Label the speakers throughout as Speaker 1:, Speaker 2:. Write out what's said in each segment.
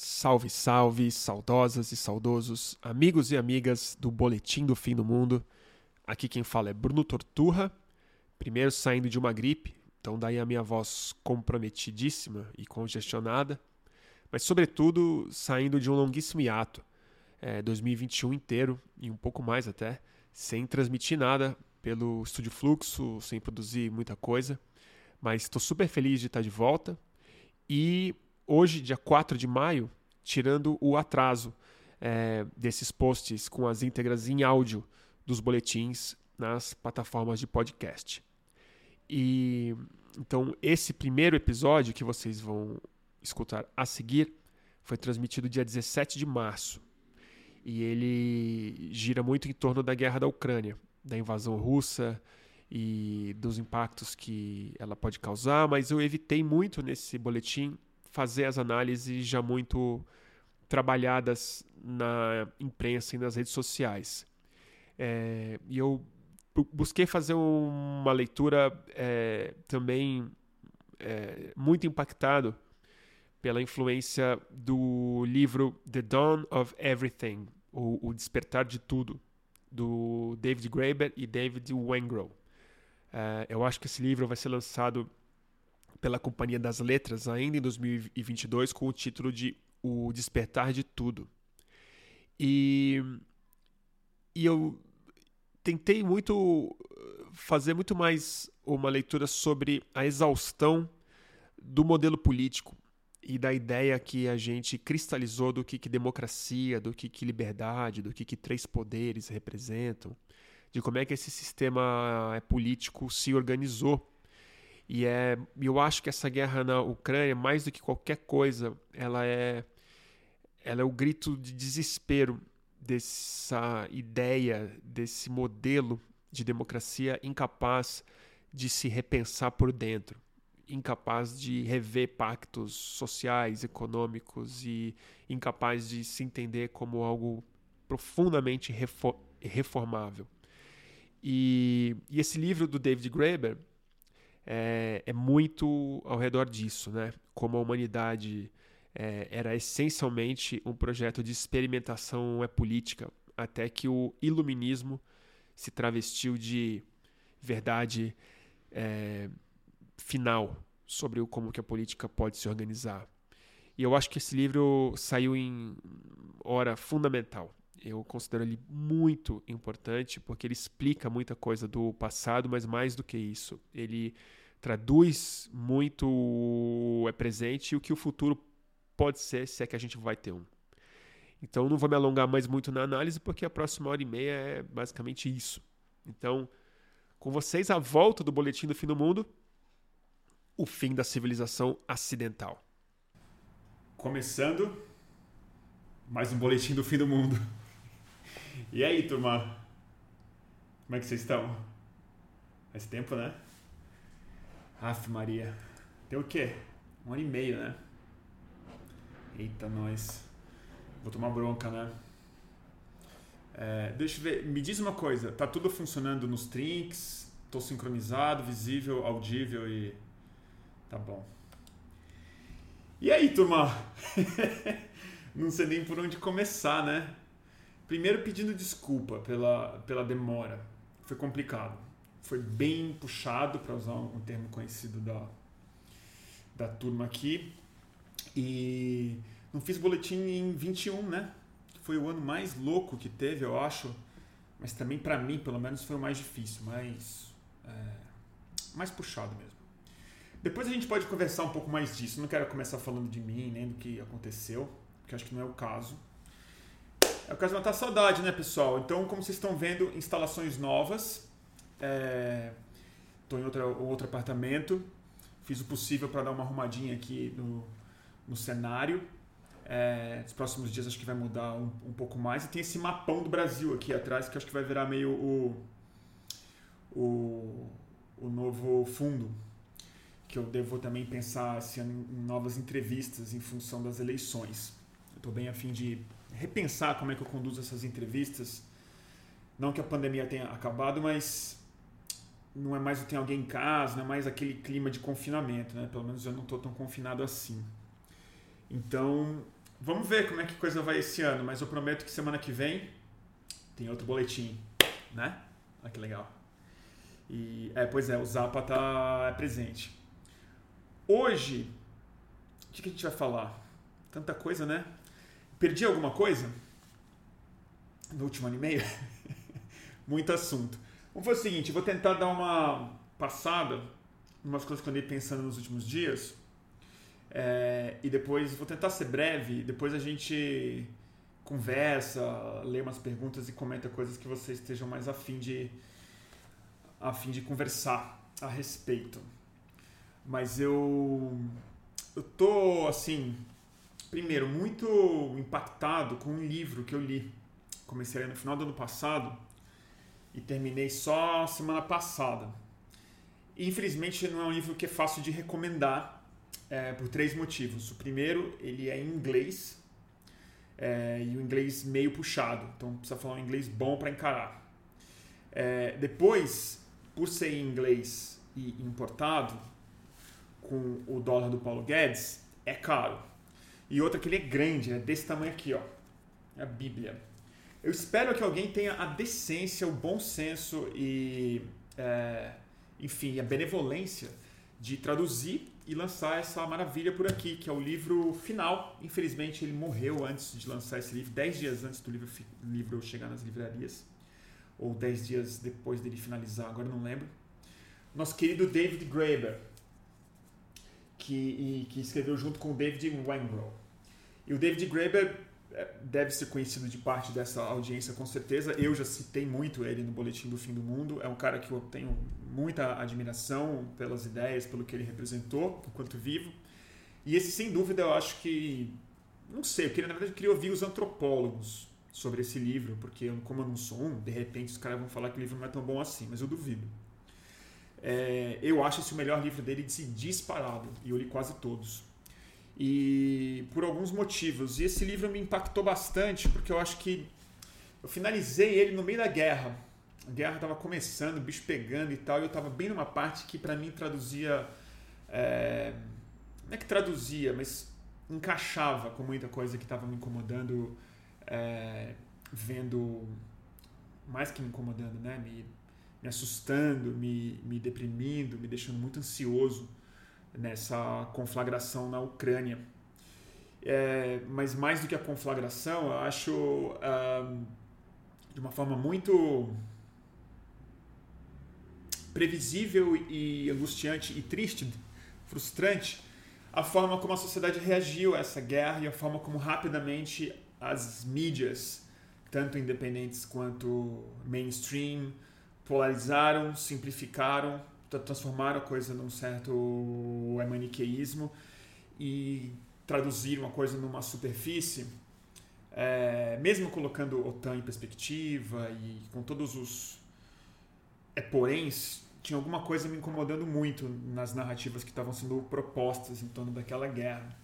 Speaker 1: Salve, salve, saudosas e saudosos, amigos e amigas do Boletim do Fim do Mundo. Aqui quem fala é Bruno Torturra, primeiro saindo de uma gripe, então daí a minha voz comprometidíssima e congestionada, mas sobretudo saindo de um longuíssimo hiato, é, 2021 inteiro e um pouco mais até, sem transmitir nada pelo Estúdio Fluxo, sem produzir muita coisa, mas estou super feliz de estar de volta e hoje, dia 4 de maio, tirando o atraso é, desses posts com as íntegras em áudio dos boletins nas plataformas de podcast. E então esse primeiro episódio que vocês vão escutar a seguir foi transmitido dia 17 de março. E ele gira muito em torno da guerra da Ucrânia, da invasão russa e dos impactos que ela pode causar, mas eu evitei muito nesse boletim fazer as análises já muito trabalhadas na imprensa e nas redes sociais. É, e eu busquei fazer uma leitura é, também é, muito impactado pela influência do livro The Dawn of Everything, ou O Despertar de Tudo, do David Graeber e David Wengrow. Eu acho que esse livro vai ser lançado pela Companhia das Letras ainda em 2022 com o título de O Despertar de Tudo. E, e eu tentei muito fazer muito mais uma leitura sobre a exaustão do modelo político e da ideia que a gente cristalizou do que, que democracia, do que, que liberdade, do que, que três poderes representam, de como é que esse sistema político se organizou e é, eu acho que essa guerra na Ucrânia, mais do que qualquer coisa, ela é, ela é o grito de desespero dessa ideia, desse modelo de democracia incapaz de se repensar por dentro, incapaz de rever pactos sociais, econômicos e incapaz de se entender como algo profundamente reformável. E, e esse livro do David Graeber é, é muito ao redor disso, né? Como a humanidade é, era essencialmente um projeto de experimentação é política, até que o iluminismo se travestiu de verdade é, final sobre como que a política pode se organizar. E eu acho que esse livro saiu em hora fundamental. Eu considero ele muito importante porque ele explica muita coisa do passado, mas mais do que isso, ele traduz muito o é presente e o que o futuro pode ser, se é que a gente vai ter um. Então não vou me alongar mais muito na análise, porque a próxima hora e meia é basicamente isso. Então, com vocês, a volta do Boletim do Fim do Mundo, o fim da civilização acidental. Começando mais um Boletim do Fim do Mundo. E aí, turma? Como é que vocês estão? Faz tempo, né? Aff, Maria. Tem o quê? Um ano e meio, né? Eita, nós. Vou tomar bronca, né? É, deixa eu ver. Me diz uma coisa. Tá tudo funcionando nos trinks? Tô sincronizado, visível, audível e... Tá bom. E aí, turma? Não sei nem por onde começar, né? Primeiro pedindo desculpa pela, pela demora. Foi complicado foi bem puxado, para usar um termo conhecido da, da turma aqui. E não fiz boletim em 21, né? Foi o ano mais louco que teve, eu acho. Mas também para mim, pelo menos, foi o mais difícil, mais, é, mais puxado mesmo. Depois a gente pode conversar um pouco mais disso. Não quero começar falando de mim, nem do que aconteceu, porque acho que não é o caso. É o caso de matar saudade, né, pessoal? Então, como vocês estão vendo, instalações novas. Estou é, em outro, outro apartamento. Fiz o possível para dar uma arrumadinha aqui no, no cenário. É, nos próximos dias acho que vai mudar um, um, pouco mais. E tem esse mapão do Brasil aqui atrás que acho que vai virar meio o, o, o novo fundo. Que eu devo também pensar ano em novas entrevistas em função das eleições. Estou bem afim de repensar como é que eu conduzo essas entrevistas. Não que a pandemia tenha acabado, mas não é mais o tem alguém em casa, não é mais aquele clima de confinamento, né? Pelo menos eu não estou tão confinado assim. Então,
Speaker 2: vamos ver como é que coisa vai esse ano, mas eu prometo que semana que vem tem outro boletim, né? Olha que legal. E, é, pois é, o Zapa tá presente. Hoje, o que a gente vai falar? Tanta coisa, né? Perdi alguma coisa? No último ano e meio? Muito assunto. Vamos fazer o seguinte, vou tentar dar uma passada em umas coisas que eu andei pensando nos últimos dias. É, e depois, vou tentar ser breve, depois a gente conversa, lê umas perguntas e comenta coisas que vocês estejam mais afim de, afim de conversar a respeito. Mas eu, eu tô, assim, primeiro, muito impactado com um livro que eu li. Comecei no final do ano passado e terminei só semana passada. Infelizmente, não é um livro que é fácil de recomendar é, por três motivos. O primeiro, ele é em inglês é, e o inglês meio puxado, então precisa falar um inglês bom para encarar. É, depois, por ser em inglês e importado, com o dólar do Paulo Guedes, é caro. E outra que ele é grande, é desse tamanho aqui, ó. É a Bíblia. Eu espero que alguém tenha a decência, o bom senso e, é, enfim, a benevolência de traduzir e lançar essa maravilha por aqui, que é o livro final. Infelizmente, ele morreu antes de lançar esse livro, dez dias antes do livro, livro chegar nas livrarias, ou dez dias depois dele finalizar, agora não lembro. Nosso querido David Graeber, que, que escreveu junto com o David Wengrow. E o David Graeber é, deve ser conhecido de parte dessa audiência com certeza. Eu já citei muito ele no Boletim do Fim do Mundo. É um cara que eu tenho muita admiração pelas ideias, pelo que ele representou enquanto vivo. E esse, sem dúvida, eu acho que. Não sei, eu queria, na verdade, eu queria ouvir os antropólogos sobre esse livro, porque como eu não sou um, de repente os caras vão falar que o livro não é tão bom assim, mas eu duvido. É, eu acho esse o melhor livro dele de disparado, e eu li quase todos. E por alguns motivos. E esse livro me impactou bastante, porque eu acho que eu finalizei ele no meio da guerra. A guerra estava começando, o bicho pegando e tal, e eu estava bem numa parte que para mim traduzia. É, não é que traduzia, mas encaixava com muita coisa que estava me incomodando, é, vendo. Mais que me incomodando, né? Me me assustando, me, me deprimindo, me deixando muito ansioso nessa conflagração na Ucrânia. É, mas mais do que a conflagração, eu acho de uma forma muito previsível e angustiante e triste, frustrante, a forma como a sociedade reagiu a essa guerra e a forma como rapidamente as mídias, tanto independentes quanto mainstream, polarizaram, simplificaram, transformaram a coisa num certo maniqueísmo e traduziram a coisa numa superfície, é, mesmo colocando OTAN em perspectiva e com todos os é, poréns, tinha alguma coisa me incomodando muito nas narrativas que estavam sendo propostas em torno daquela guerra,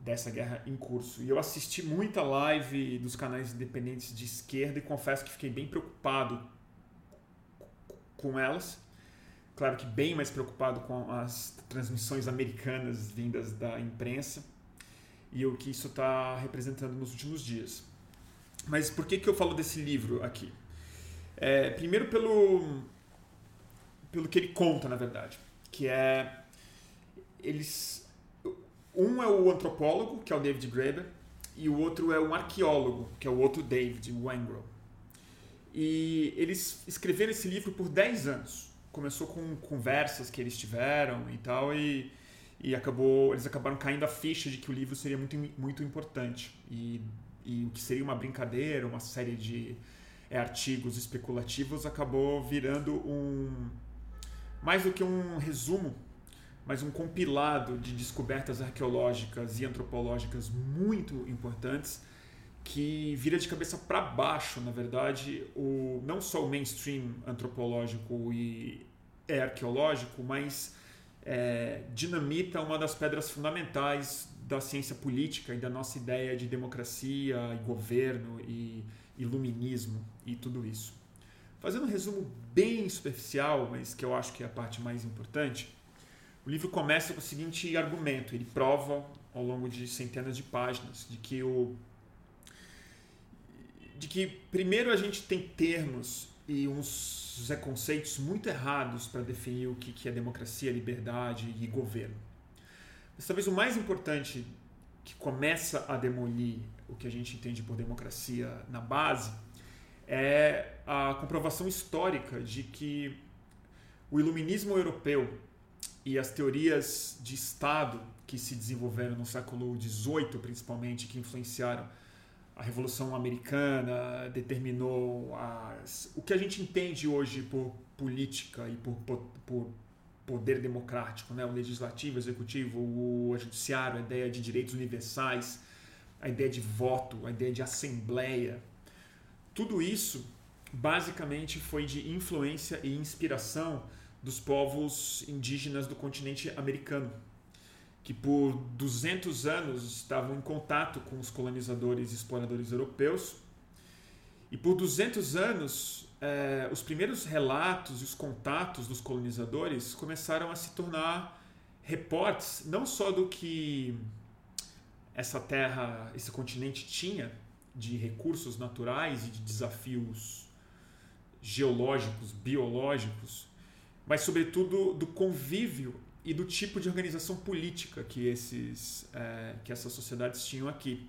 Speaker 2: dessa guerra em curso. E eu assisti muita live dos canais independentes de esquerda e confesso que fiquei bem preocupado com elas. Claro que bem mais preocupado com as transmissões americanas vindas da imprensa e o que isso está representando nos últimos dias. Mas por que, que eu falo desse livro aqui? É, primeiro pelo, pelo que ele conta, na verdade, que é eles um é o antropólogo, que é o David Graeber, e o outro é um arqueólogo, que é o outro David Wengrow. E eles escreveram esse livro por 10 anos. Começou com conversas que eles tiveram e tal, e, e acabou, eles acabaram caindo a ficha de que o livro seria muito, muito importante. E, e o que seria uma brincadeira, uma série de é, artigos especulativos, acabou virando um. mais do que um resumo, mas um compilado de descobertas arqueológicas e antropológicas muito importantes que vira de cabeça para baixo, na verdade, o, não só o mainstream antropológico e é arqueológico, mas é, dinamita uma das pedras fundamentais da ciência política e da nossa ideia de democracia e governo e iluminismo e tudo isso. Fazendo um resumo bem superficial, mas que eu acho que é a parte mais importante, o livro começa com o seguinte argumento: ele prova ao longo de centenas de páginas, de que o de que primeiro a gente tem termos e uns conceitos muito errados para definir o que é democracia, liberdade e governo. Mas talvez o mais importante que começa a demolir o que a gente entende por democracia na base é a comprovação histórica de que o iluminismo europeu e as teorias de Estado que se desenvolveram no século XVIII, principalmente, que influenciaram a Revolução Americana, determinou as, o que a gente entende hoje por política e por, por, por poder democrático, né? o legislativo, o executivo, o judiciário, a ideia de direitos universais, a ideia de voto, a ideia de assembleia. Tudo isso basicamente foi de influência e inspiração dos povos indígenas do continente americano, que por 200 anos estavam em contato com os colonizadores e exploradores europeus. E por 200 anos, eh, os primeiros relatos e os contatos dos colonizadores começaram a se tornar reportes não só do que essa terra, esse continente tinha de recursos naturais e de desafios geológicos, biológicos, mas sobretudo do convívio e do tipo de organização política que esses é, que essas sociedades tinham aqui.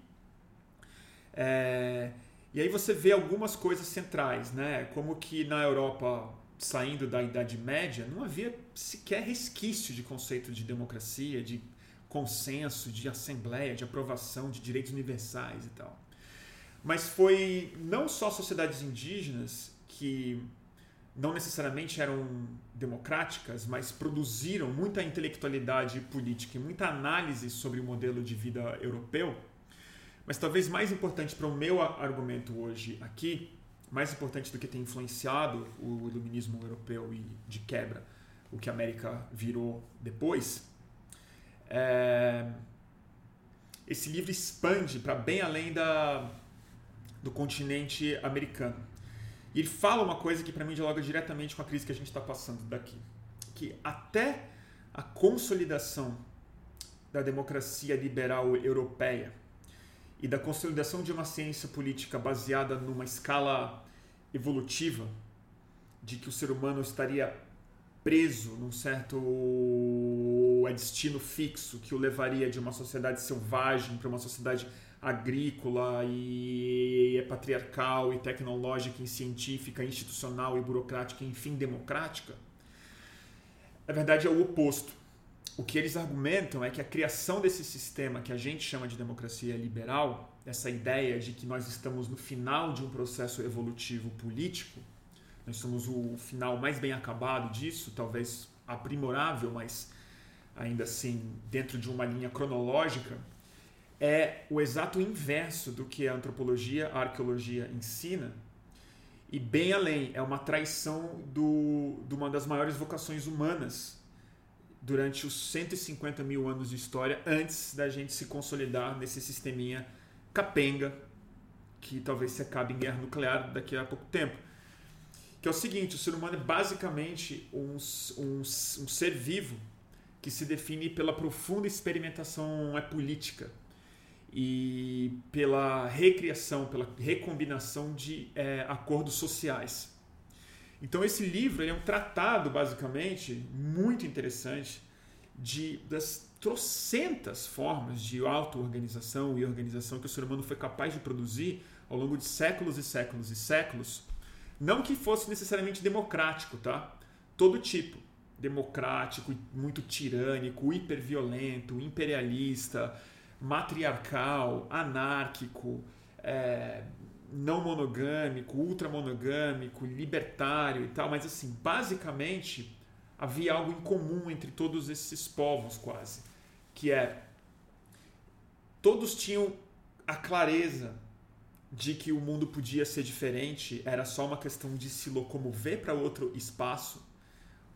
Speaker 2: É, e aí você vê algumas coisas centrais, né? Como que na Europa, saindo da Idade Média, não havia sequer resquício de conceito de democracia, de consenso, de assembleia, de aprovação de direitos universais e tal. Mas foi não só sociedades indígenas que não necessariamente eram democráticas, mas produziram muita intelectualidade política e muita análise sobre o modelo de vida europeu. Mas talvez mais importante para o meu argumento hoje aqui, mais importante do que ter influenciado o iluminismo europeu e de quebra o que a América virou depois, é... esse livro expande para bem além da, do continente americano. E ele fala uma coisa que para mim dialoga diretamente com a crise que a gente está passando daqui, que até a consolidação da democracia liberal europeia e da consolidação de uma ciência política baseada numa escala evolutiva de que o ser humano estaria preso num certo destino fixo que o levaria de uma sociedade selvagem para uma sociedade agrícola e é patriarcal e tecnológica e científica, institucional e burocrática, enfim, democrática, na verdade é o oposto. O que eles argumentam é que a criação desse sistema que a gente chama de democracia liberal, essa ideia de que nós estamos no final de um processo evolutivo político, nós somos o final mais bem acabado disso, talvez aprimorável, mas ainda assim dentro de uma linha cronológica, é o exato inverso do que a antropologia, a arqueologia ensina, e bem além, é uma traição do, de uma das maiores vocações humanas durante os 150 mil anos de história, antes da gente se consolidar nesse sisteminha capenga, que talvez se acabe em guerra nuclear daqui a pouco tempo. Que é o seguinte: o ser humano é basicamente um, um, um ser vivo que se define pela profunda experimentação é política e pela recriação, pela recombinação de é, acordos sociais. Então esse livro é um tratado basicamente muito interessante de das trocentas formas de auto-organização e organização que o ser humano foi capaz de produzir ao longo de séculos e séculos e séculos, não que fosse necessariamente democrático, tá? Todo tipo, democrático, muito tirânico, hiperviolento, imperialista, matriarcal, anárquico, é, não monogâmico, ultramonogâmico, libertário e tal, mas assim, basicamente havia algo em comum entre todos esses povos quase, que é todos tinham a clareza de que o mundo podia ser diferente, era só uma questão de se locomover para outro espaço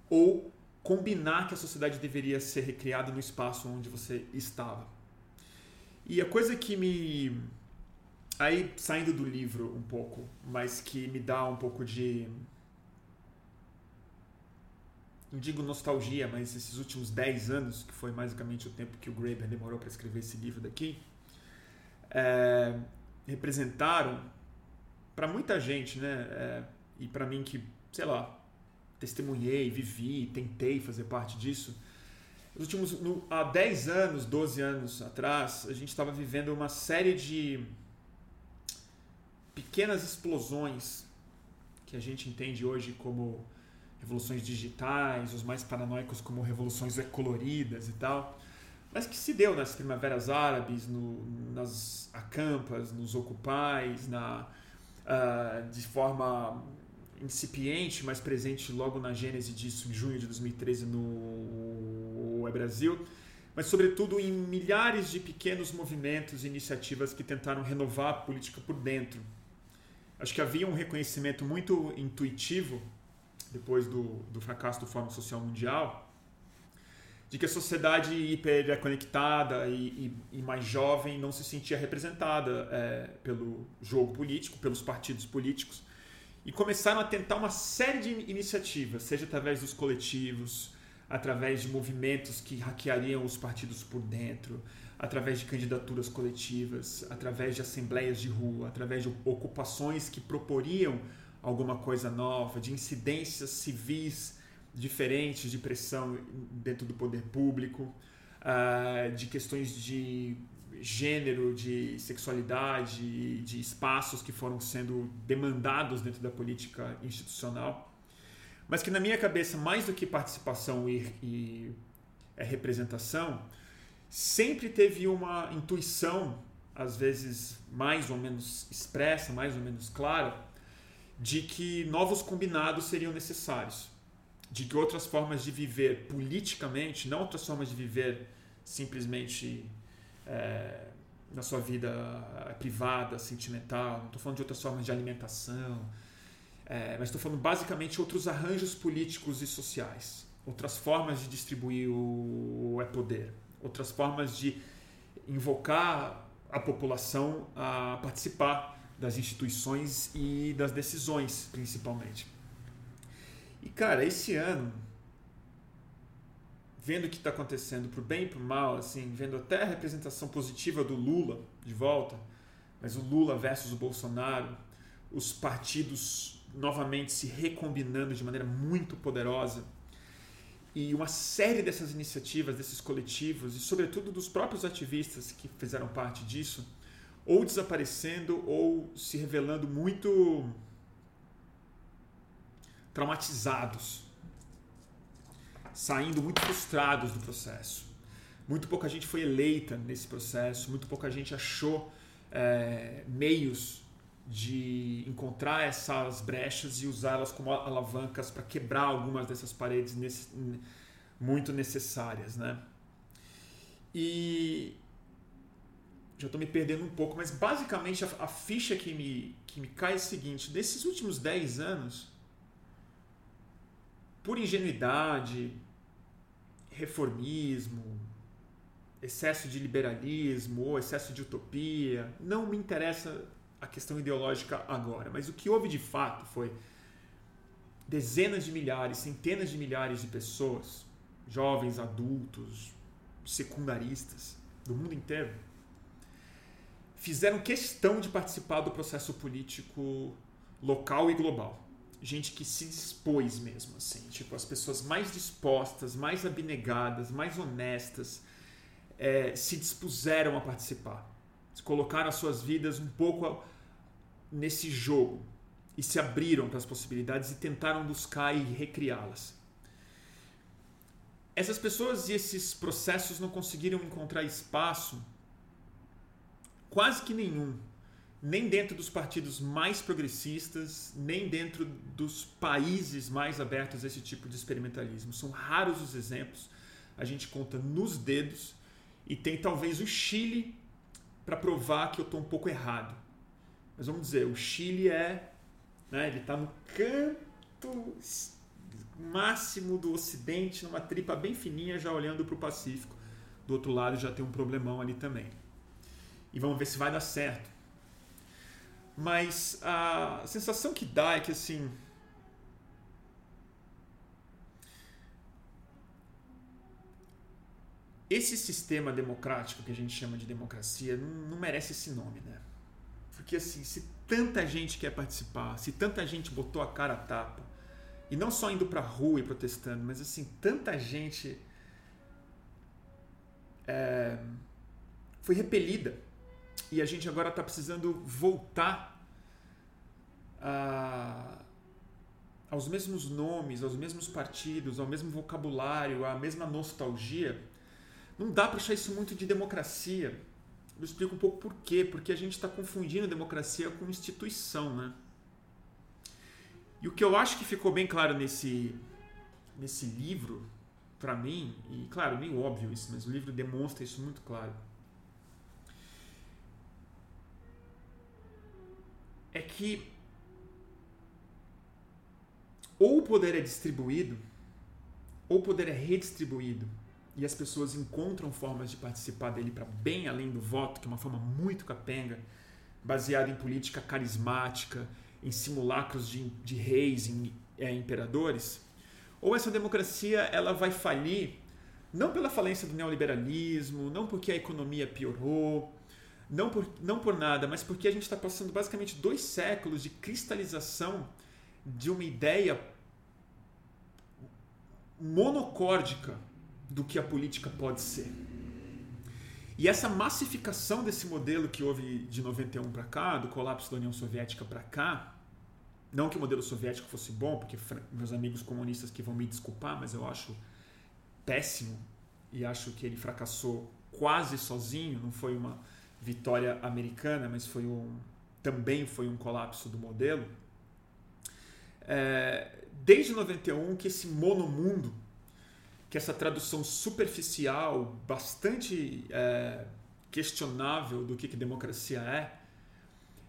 Speaker 2: ou combinar que a sociedade deveria ser recriada no espaço onde você estava. E a coisa que me. Aí, saindo do livro um pouco, mas que me dá um pouco de. não digo nostalgia, mas esses últimos 10 anos, que foi basicamente o tempo que o Graeber demorou para escrever esse livro daqui, é, representaram para muita gente, né? É, e para mim que, sei lá, testemunhei, vivi, tentei fazer parte disso. Nos últimos, no, há 10 anos, 12 anos atrás, a gente estava vivendo uma série de pequenas explosões que a gente entende hoje como revoluções digitais, os mais paranoicos como revoluções coloridas e tal, mas que se deu nas primaveras árabes, no, nas acampas, nos ocupais, na, uh, de forma incipiente, mas presente logo na gênese disso, em junho de 2013 no Brasil, mas sobretudo em milhares de pequenos movimentos e iniciativas que tentaram renovar a política por dentro. Acho que havia um reconhecimento muito intuitivo depois do, do fracasso do Fórum Social Mundial, de que a sociedade hiperconectada e, e, e mais jovem não se sentia representada é, pelo jogo político, pelos partidos políticos, e começaram a tentar uma série de iniciativas, seja através dos coletivos, através de movimentos que hackeariam os partidos por dentro, através de candidaturas coletivas, através de assembleias de rua, através de ocupações que proporiam alguma coisa nova, de incidências civis diferentes de pressão dentro do poder público, uh, de questões de gênero, de sexualidade, de espaços que foram sendo demandados dentro da política institucional, mas que na minha cabeça, mais do que participação e, e é representação, sempre teve uma intuição, às vezes mais ou menos expressa, mais ou menos clara, de que novos combinados seriam necessários, de que outras formas de viver politicamente, não outras formas de viver simplesmente é, na sua vida privada, sentimental, não estou falando de outras formas de alimentação, é, mas estou falando basicamente outros arranjos políticos e sociais, outras formas de distribuir o, o poder, outras formas de invocar a população a participar das instituições e das decisões, principalmente. E cara, esse ano, vendo o que está acontecendo pro bem e pro mal, assim, vendo até a representação positiva do Lula de volta, mas o Lula versus o Bolsonaro, os partidos novamente se recombinando de maneira muito poderosa e uma série dessas iniciativas, desses coletivos e sobretudo dos próprios ativistas que fizeram parte disso ou desaparecendo ou se revelando muito traumatizados, saindo muito frustrados do processo. Muito pouca gente foi eleita nesse processo, muito pouca gente achou é, meios de encontrar essas brechas e usá-las como alavancas para quebrar algumas dessas paredes nesse, muito necessárias, né? E já estou me perdendo um pouco, mas basicamente a, a, ficha que me, que me cai é a seguinte: desses últimos 10 anos, por ingenuidade, reformismo, excesso de liberalismo ou excesso de utopia, não me interessa a questão ideológica agora, mas o que houve de fato foi dezenas de milhares, centenas de milhares de pessoas, jovens, adultos, secundaristas do mundo inteiro fizeram questão de participar do processo político local e global. Gente que se dispôs mesmo, assim, tipo, as pessoas mais dispostas, mais abnegadas, mais honestas, é, se dispuseram a participar. Colocaram as suas vidas um pouco nesse jogo e se abriram para as possibilidades e tentaram buscar e recriá-las. Essas pessoas e esses processos não conseguiram encontrar espaço quase que nenhum, nem dentro dos partidos mais progressistas, nem dentro dos países mais abertos a esse tipo de experimentalismo. São raros os exemplos, a gente conta nos dedos, e tem talvez o Chile para provar que eu estou um pouco errado. Mas vamos dizer, o Chile é. Né, ele está no canto máximo do Ocidente, numa tripa bem fininha, já olhando para o Pacífico. Do outro lado já tem um problemão ali também e vamos ver se vai dar certo. Mas a sensação que dá é que assim esse sistema democrático que a gente chama de democracia não, não merece esse nome, né? Porque assim, se tanta gente quer participar, se tanta gente botou a cara a tapa, e não só indo pra rua e protestando, mas assim, tanta gente é, foi repelida. E a gente agora está precisando voltar a, aos mesmos nomes, aos mesmos partidos, ao mesmo vocabulário, à mesma nostalgia. Não dá para achar isso muito de democracia. Eu explico um pouco por quê. Porque a gente está confundindo democracia com instituição, né? E o que eu acho que ficou bem claro nesse, nesse livro, para mim, e claro, meio óbvio isso, mas o livro demonstra isso muito claro. É que ou o poder é distribuído, ou o poder é redistribuído, e as pessoas encontram formas de participar dele para bem além do voto, que é uma forma muito capenga, baseada em política carismática, em simulacros de, de reis, em é, imperadores, ou essa democracia ela vai falir não pela falência do neoliberalismo, não porque a economia piorou, não por, não por nada, mas porque a gente está passando basicamente dois séculos de cristalização de uma ideia monocórdica do que a política pode ser. E essa massificação desse modelo que houve de 91 para cá, do colapso da União Soviética para cá, não que o modelo soviético fosse bom, porque meus amigos comunistas que vão me desculpar, mas eu acho péssimo e acho que ele fracassou quase sozinho, não foi uma vitória americana, mas foi um também foi um colapso do modelo. É, desde 91 que esse monomundo, que essa tradução superficial, bastante é, questionável do que, que democracia é,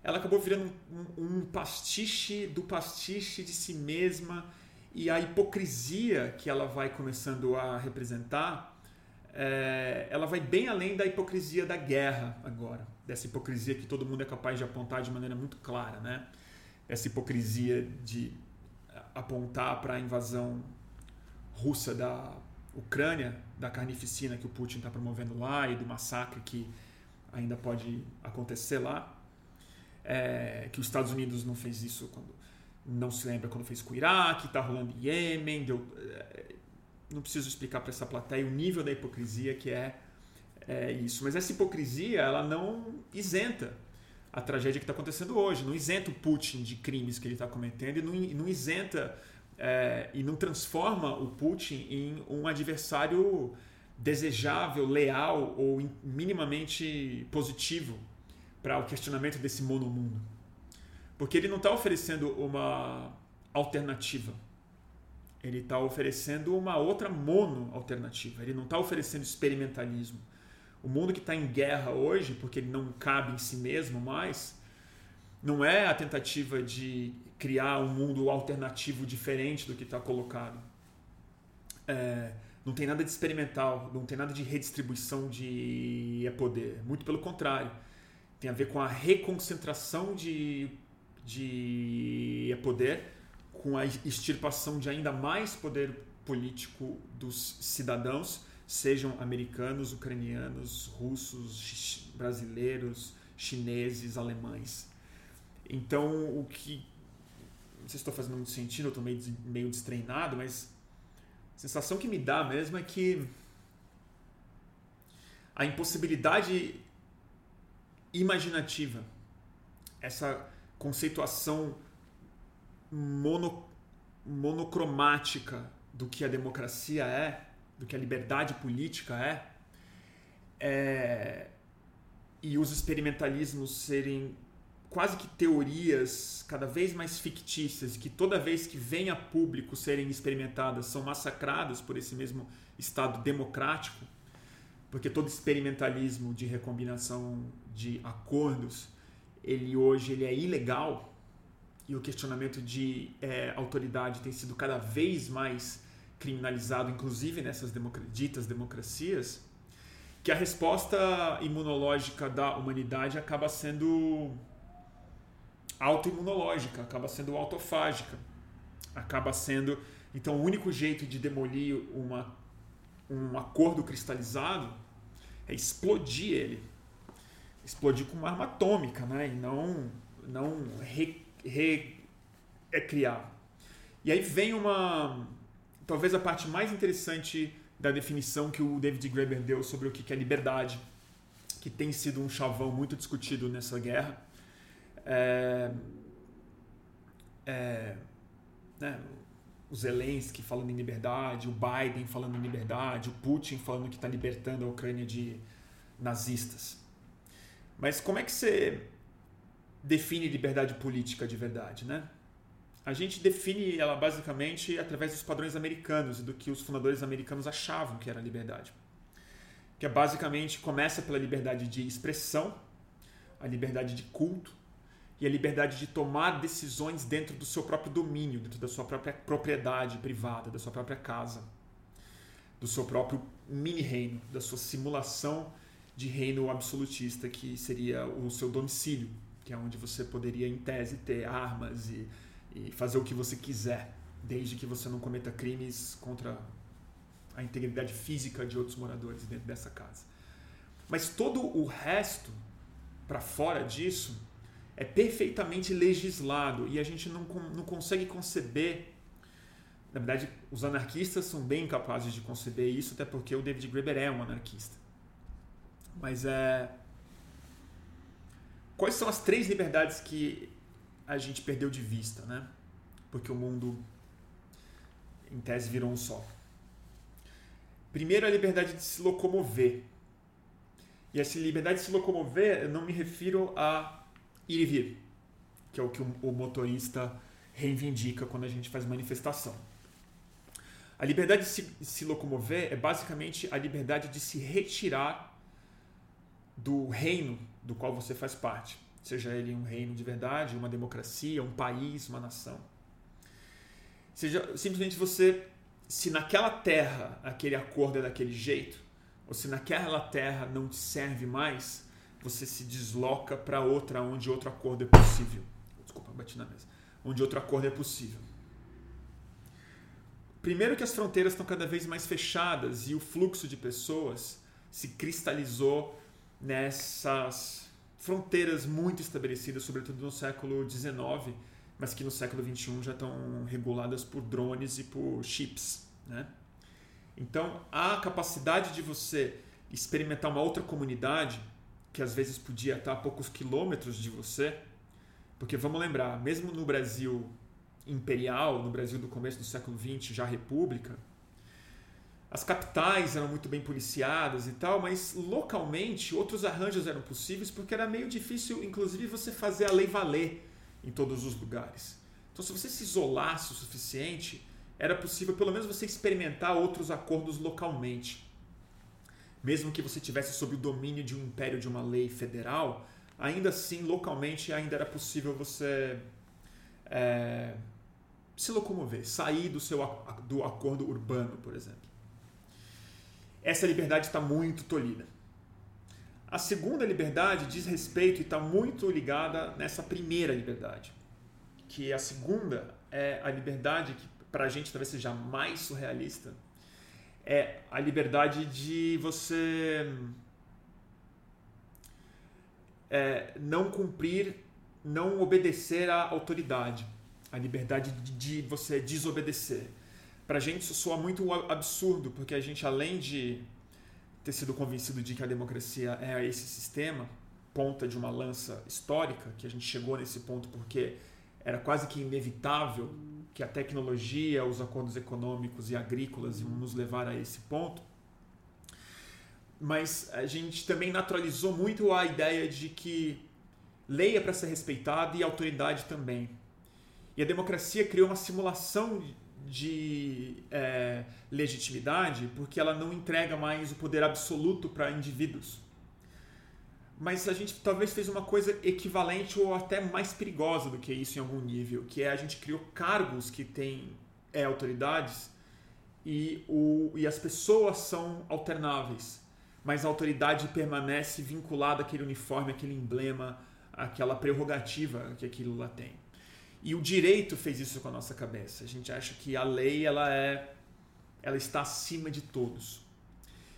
Speaker 2: ela acabou virando um, um, pastiche do pastiche de si mesma e a hipocrisia que ela vai começando a representar, é, ela vai bem além da hipocrisia da guerra agora, dessa hipocrisia que todo mundo é capaz de apontar de maneira muito clara, né? Essa hipocrisia de apontar para a invasão russa da Ucrânia, da carnificina que o Putin está promovendo lá e do massacre que ainda pode acontecer lá é, que os Estados Unidos não fez isso quando não se lembra quando fez com o Iraque, está rolando em Iêmen. Deu, é, não preciso explicar para essa plateia o nível da hipocrisia que é, é isso. Mas essa hipocrisia ela não isenta a tragédia que está acontecendo hoje, não isenta o Putin de crimes que ele está cometendo e não, não isenta é, e não transforma o Putin em um adversário desejável, leal ou minimamente positivo para o questionamento desse monomundo. Porque ele não está oferecendo uma alternativa. Ele está oferecendo uma outra mono-alternativa. Ele não está oferecendo experimentalismo. O mundo que está em guerra hoje, porque ele não cabe em si mesmo mais, não é a tentativa de criar um mundo alternativo diferente do que está colocado. É, não tem nada de experimental, não tem nada de redistribuição de poder. Muito pelo contrário tem a ver com a reconcentração de, de poder, com a extirpação de ainda mais poder político dos cidadãos, sejam americanos, ucranianos, russos, brasileiros, chineses, alemães. Então, o que. Não sei se estou fazendo muito sentido, eu estou meio, meio destreinado, mas a sensação que me dá mesmo é que a impossibilidade imaginativa, essa conceituação mono, monocromática do que a democracia é, do que a liberdade política é, é e os experimentalismos serem quase que teorias cada vez mais fictícias, que toda vez que vem a público serem experimentadas são massacradas por esse mesmo Estado democrático, porque todo experimentalismo de recombinação de acordos, ele hoje ele é ilegal e o questionamento de é, autoridade tem sido cada vez mais criminalizado, inclusive nessas ditas democracias, que a resposta imunológica da humanidade acaba sendo autoimunológica, acaba sendo autofágica, acaba sendo então o único jeito de demolir uma um acordo cristalizado é explodir ele. Explodir com uma arma atômica, né? E não, não recriar. Re, e aí vem uma. Talvez a parte mais interessante da definição que o David Graeber deu sobre o que é liberdade, que tem sido um chavão muito discutido nessa guerra. É, é, né, o Zelensky falando em liberdade, o Biden falando em liberdade, o Putin falando que está libertando a Ucrânia de nazistas. Mas como é que você define liberdade política de verdade, né? A gente define ela basicamente através dos padrões americanos e do que os fundadores americanos achavam que era liberdade. Que é basicamente começa pela liberdade de expressão, a liberdade de culto, e a liberdade de tomar decisões dentro do seu próprio domínio, dentro da sua própria propriedade privada, da sua própria casa, do seu próprio mini-reino, da sua simulação de reino absolutista, que seria o seu domicílio, que é onde você poderia, em tese, ter armas e, e fazer o que você quiser, desde que você não cometa crimes contra a integridade física de outros moradores dentro dessa casa. Mas todo o resto, para fora disso, é perfeitamente legislado e a gente não, não consegue conceber. Na verdade, os anarquistas são bem capazes de conceber isso, até porque o David Graeber é um anarquista. Mas é. Quais são as três liberdades que a gente perdeu de vista, né? Porque o mundo, em tese, virou um só. Primeiro, a liberdade de se locomover. E essa liberdade de se locomover, eu não me refiro a ir e vir, que é o que o motorista reivindica quando a gente faz manifestação. A liberdade de se, se locomover é basicamente a liberdade de se retirar do reino do qual você faz parte, seja ele um reino de verdade, uma democracia, um país, uma nação. Seja simplesmente você, se naquela terra aquele acordo é daquele jeito, ou se naquela terra não te serve mais, você se desloca para outra onde outro acordo é possível. Desculpa, bati na mesa. Onde outro acordo é possível. Primeiro que as fronteiras estão cada vez mais fechadas e o fluxo de pessoas se cristalizou nessas fronteiras muito estabelecidas, sobretudo no século XIX, mas que no século XXI já estão reguladas por drones e por chips. Né? Então, a capacidade de você experimentar uma outra comunidade que às vezes podia estar a poucos quilômetros de você, porque vamos lembrar, mesmo no Brasil imperial, no Brasil do começo do século XX, já república, as capitais eram muito bem policiadas e tal, mas localmente outros arranjos eram possíveis porque era meio difícil, inclusive, você fazer a lei valer em todos os lugares. Então, se você se isolasse o suficiente, era possível pelo menos você experimentar outros acordos localmente mesmo que você tivesse sob o domínio de um império de uma lei federal, ainda assim, localmente, ainda era possível você é, se locomover, sair do seu do acordo urbano, por exemplo. Essa liberdade está muito tolhida. A segunda liberdade diz respeito e está muito ligada nessa primeira liberdade, que a segunda é a liberdade que para a gente talvez seja mais surrealista, é a liberdade de você é, não cumprir, não obedecer à autoridade. A liberdade de, de você desobedecer. Para a gente isso soa muito absurdo, porque a gente, além de ter sido convencido de que a democracia é esse sistema, ponta de uma lança histórica, que a gente chegou nesse ponto porque era quase que inevitável que a tecnologia, os acordos econômicos e agrícolas iam nos levar a esse ponto. Mas a gente também naturalizou muito a ideia de que lei é para ser respeitada e autoridade também. E a democracia criou uma simulação de é, legitimidade porque ela não entrega mais o poder absoluto para indivíduos mas a gente talvez fez uma coisa equivalente ou até mais perigosa do que isso em algum nível, que é a gente criou cargos que têm é, autoridades e, o, e as pessoas são alternáveis, mas a autoridade permanece vinculada àquele uniforme, àquele emblema, àquela prerrogativa que aquilo lá tem. E o direito fez isso com a nossa cabeça. A gente acha que a lei ela é ela está acima de todos.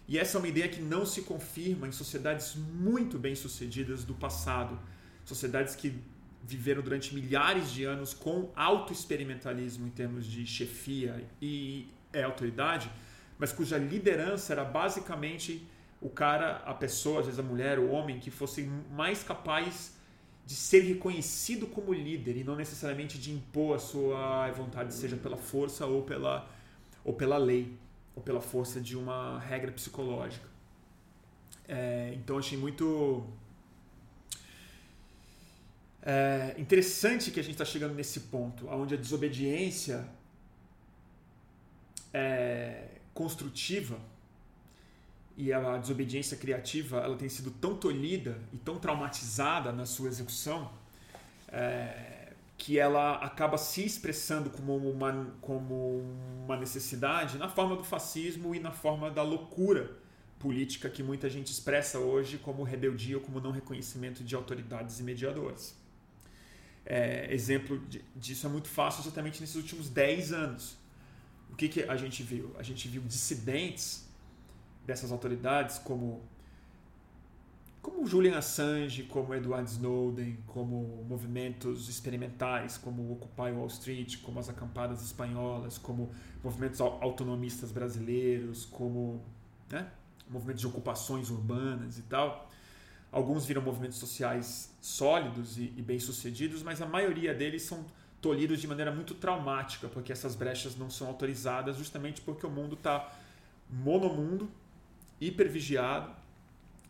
Speaker 2: E essa é uma ideia que não se confirma em sociedades muito bem sucedidas do passado, sociedades que viveram durante milhares de anos com auto-experimentalismo em termos de chefia e é, autoridade, mas cuja liderança era basicamente o cara, a pessoa, às vezes a mulher, o homem, que fosse mais capaz de ser reconhecido como líder e não necessariamente de impor a sua vontade, seja pela força ou pela, ou pela lei, ou pela força de uma regra psicológica. É, então achei muito é interessante que a gente está chegando nesse ponto, onde a desobediência é construtiva e a desobediência criativa ela tem sido tão tolhida e tão traumatizada na sua execução é, que ela acaba se expressando como uma, como uma necessidade na forma do fascismo e na forma da loucura política que muita gente expressa hoje como rebeldia ou como não reconhecimento de autoridades e mediadores é, exemplo disso é muito fácil exatamente nesses últimos 10 anos. O que, que a gente viu? A gente viu dissidentes dessas autoridades como como Julian Assange, como Edward Snowden, como movimentos experimentais, como Occupy Wall Street, como as acampadas espanholas, como movimentos autonomistas brasileiros, como né, movimentos de ocupações urbanas e tal, Alguns viram movimentos sociais sólidos e, e bem-sucedidos, mas a maioria deles são tolhidos de maneira muito traumática, porque essas brechas não são autorizadas justamente porque o mundo está monomundo, hipervigiado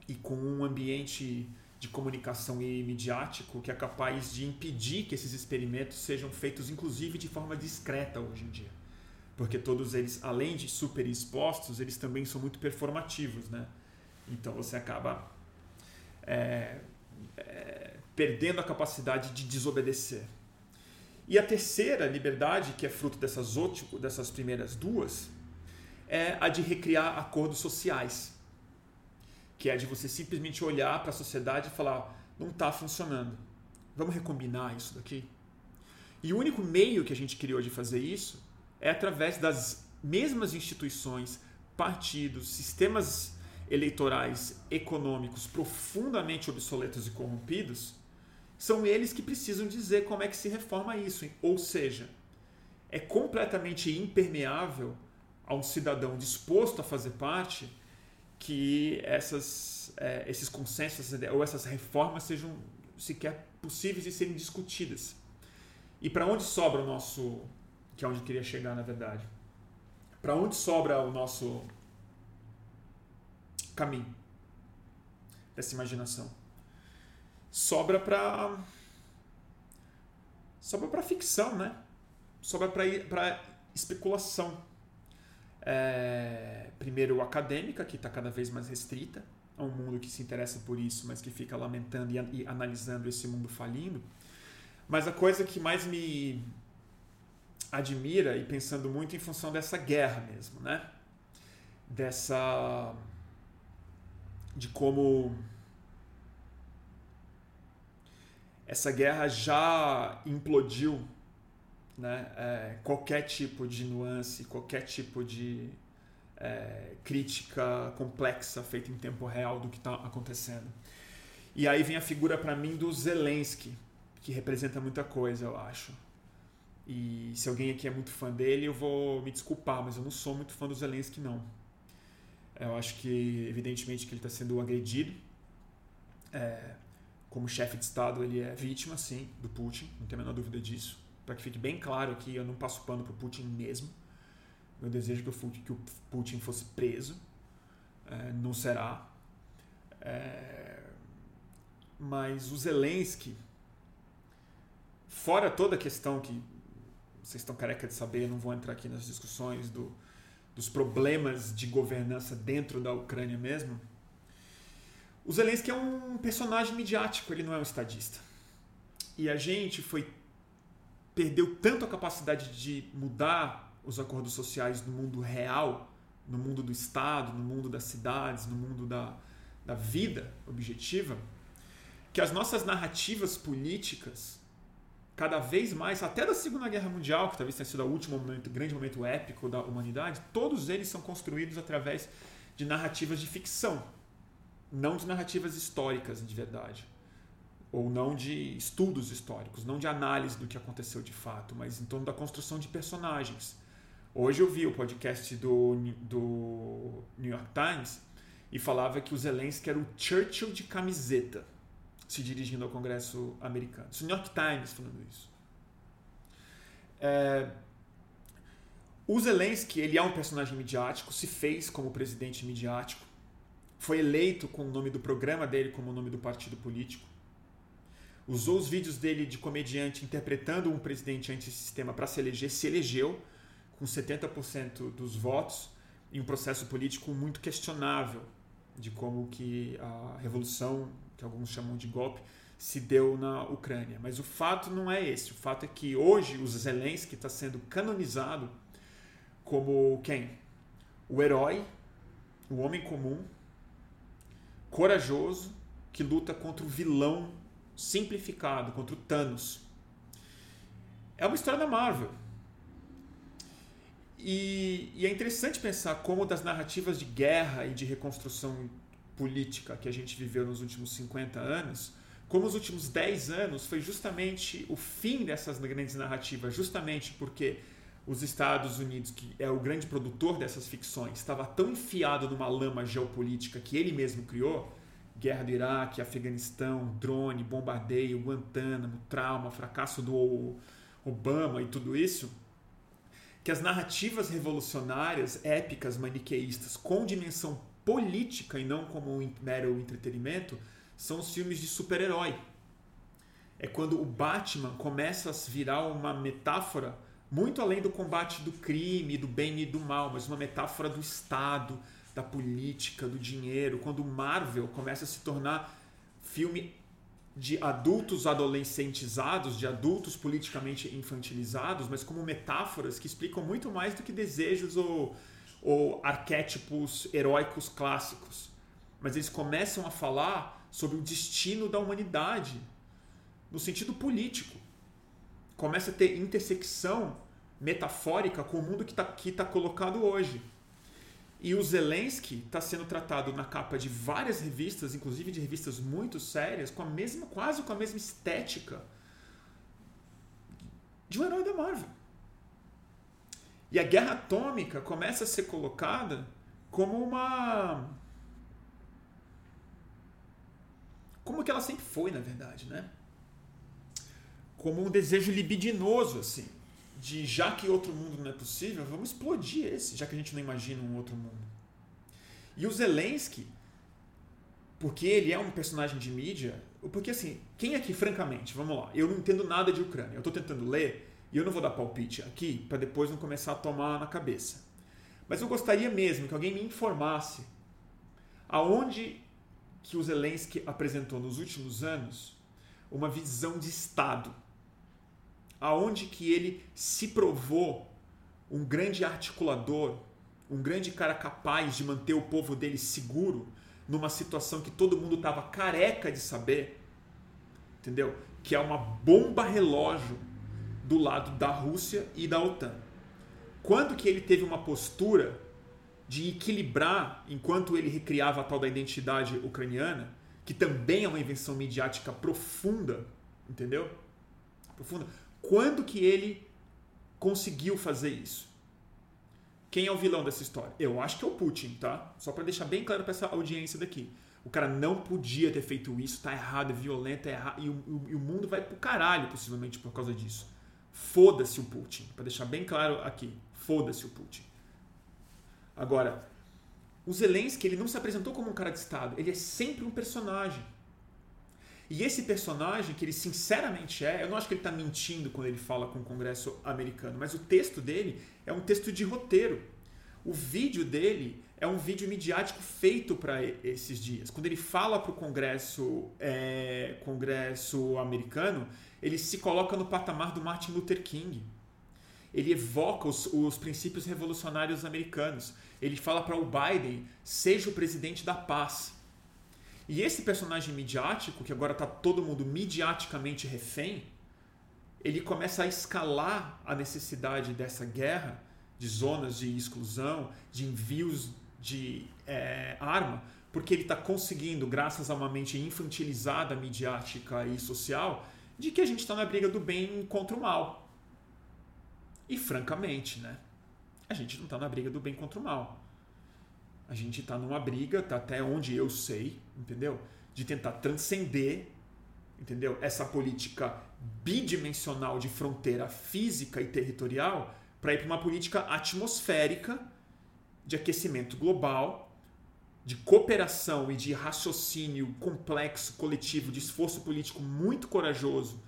Speaker 2: e com um ambiente de comunicação e midiático que é capaz de impedir que esses experimentos sejam feitos, inclusive de forma discreta hoje em dia. Porque todos eles, além de super expostos, eles também são muito performativos, né? Então você acaba é, é, perdendo a capacidade de desobedecer. E a terceira liberdade, que é fruto dessas, dessas primeiras duas, é a de recriar acordos sociais. Que é de você simplesmente olhar para a sociedade e falar: não está funcionando. Vamos recombinar isso daqui? E o único meio que a gente criou de fazer isso é através das mesmas instituições, partidos, sistemas eleitorais econômicos profundamente obsoletos e corrompidos, são eles que precisam dizer como é que se reforma isso. Ou seja, é completamente impermeável a um cidadão disposto a fazer parte que essas, é, esses consensos ou essas reformas sejam sequer possíveis de serem discutidas. E para onde sobra o nosso. que é onde eu queria chegar, na verdade. Para onde sobra o nosso caminho dessa imaginação. Sobra para sobra para ficção, né? Sobra para especulação. É, primeiro, acadêmica, que está cada vez mais restrita a um mundo que se interessa por isso, mas que fica lamentando e, e analisando esse mundo falindo. Mas a coisa que mais me admira, e pensando muito em função dessa guerra mesmo, né? Dessa de como essa guerra já implodiu né? É, qualquer tipo de nuance, qualquer tipo de é, crítica complexa feita em tempo real do que está acontecendo. E aí vem a figura para mim do Zelensky, que representa muita coisa, eu acho. E se alguém aqui é muito fã dele, eu vou me desculpar, mas eu não sou muito fã do Zelensky, não. Eu acho que, evidentemente, que ele está sendo agredido. É, como chefe de Estado, ele é vítima, sim, do Putin, não tem a menor dúvida disso. Para que fique bem claro aqui, eu não passo pano para o Putin mesmo. Eu desejo que o Putin fosse preso. É, não será. É, mas o Zelensky, fora toda a questão que vocês estão careca de saber, não vou entrar aqui nas discussões do, dos problemas de governança dentro da Ucrânia mesmo, o Zelensky é um personagem midiático, ele não é um estadista. E a gente foi perdeu tanto a capacidade de mudar os acordos sociais no mundo real, no mundo do Estado, no mundo das cidades, no mundo da, da vida objetiva, que as nossas narrativas políticas cada vez mais, até da Segunda Guerra Mundial, que talvez tenha sido o último momento, grande momento épico da humanidade, todos eles são construídos através de narrativas de ficção, não de narrativas históricas de verdade, ou não de estudos históricos, não de análise do que aconteceu de fato, mas em torno da construção de personagens. Hoje eu vi o podcast do, do New York Times e falava que o Zelensky era o Churchill de camiseta, se dirigindo ao Congresso americano. O New York Times falando isso. É, o Zelensky, ele é um personagem midiático, se fez como presidente midiático, foi eleito com o nome do programa dele como o nome do partido político, usou os vídeos dele de comediante interpretando um presidente antissistema para se eleger, se elegeu com 70% dos votos em um processo político muito questionável de como que a revolução, que alguns chamam de golpe, se deu na Ucrânia. Mas o fato não é esse. O fato é que hoje o Zelensky está sendo canonizado como quem? O herói, o homem comum, corajoso, que luta contra o vilão simplificado, contra o Thanos. É uma história da Marvel. E, e, é interessante pensar como das narrativas de guerra e de reconstrução política que a gente viveu nos últimos 50 anos, como os últimos 10 anos foi justamente o fim dessas grandes narrativas, justamente porque os Estados Unidos, que é o grande produtor dessas ficções, estava tão enfiado numa lama geopolítica que ele mesmo criou guerra do Iraque, Afeganistão, drone, bombardeio, Guantánamo, trauma, fracasso do Obama e tudo isso que as narrativas revolucionárias, épicas, maniqueístas, com dimensão política e não como um mero entretenimento, são os filmes de super-herói. É quando o Batman começa a virar uma metáfora muito além do combate do crime, do bem e do mal, mas uma metáfora do Estado, da política, do dinheiro. Quando o Marvel começa a se tornar filme de adultos adolescentizados, de adultos politicamente infantilizados, mas como metáforas que explicam muito mais do que desejos ou, ou arquétipos heróicos clássicos. Mas eles começam a falar sobre o destino da humanidade no sentido político. Começa a ter intersecção metafórica com o mundo que está tá colocado hoje. E o Zelensky está sendo tratado na capa de várias revistas, inclusive de revistas muito sérias, com a mesma, quase com a mesma estética de um herói da Marvel. E a guerra atômica começa a ser colocada como uma. Como que ela sempre foi, na verdade, né? Como um desejo libidinoso, assim de já que outro mundo não é possível, vamos explodir esse, já que a gente não imagina um outro mundo. E o Zelensky, porque ele é um personagem de mídia, porque assim, quem aqui, francamente, vamos lá, eu não entendo nada de Ucrânia, eu estou tentando ler e eu não vou dar palpite aqui para depois não começar a tomar na cabeça. Mas eu gostaria mesmo que alguém me informasse aonde que o Zelensky apresentou nos últimos anos uma visão de Estado aonde que ele se provou um grande articulador, um grande cara capaz de manter o povo dele seguro numa situação que todo mundo estava careca de saber, entendeu? Que é uma bomba relógio do lado da Rússia e da OTAN. Quando que ele teve uma postura de equilibrar, enquanto ele recriava a tal da identidade ucraniana, que também é uma invenção midiática profunda, entendeu? Profunda. Quando que ele conseguiu fazer isso? Quem é o vilão dessa história? Eu acho que é o Putin, tá? Só para deixar bem claro para essa audiência daqui. O cara não podia ter feito isso, tá errado, é violento, é errado. E o, e o mundo vai pro caralho, possivelmente, por causa disso. Foda-se o Putin. Para deixar bem claro aqui. Foda-se o Putin. Agora, o Zelensky, ele não se apresentou como um cara de Estado. Ele é sempre um personagem. E esse personagem, que ele sinceramente é, eu não acho que ele está mentindo quando ele fala com o Congresso americano, mas o texto dele é um texto de roteiro. O vídeo dele é um vídeo midiático feito para esses dias. Quando ele fala para o Congresso, é, Congresso americano, ele se coloca no patamar do Martin Luther King. Ele evoca os, os princípios revolucionários americanos. Ele fala para o Biden: seja o presidente da paz. E esse personagem midiático, que agora está todo mundo midiaticamente refém, ele começa a escalar a necessidade dessa guerra, de zonas de exclusão, de envios de é, arma, porque ele está conseguindo, graças a uma mente infantilizada, midiática e social, de que a gente está na briga do bem contra o mal. E francamente, né? A gente não está na briga do bem contra o mal. A gente está numa briga, tá até onde eu sei, entendeu? De tentar transcender, entendeu? Essa política bidimensional de fronteira física e territorial para ir para uma política atmosférica de aquecimento global, de cooperação e de raciocínio complexo, coletivo, de esforço político muito corajoso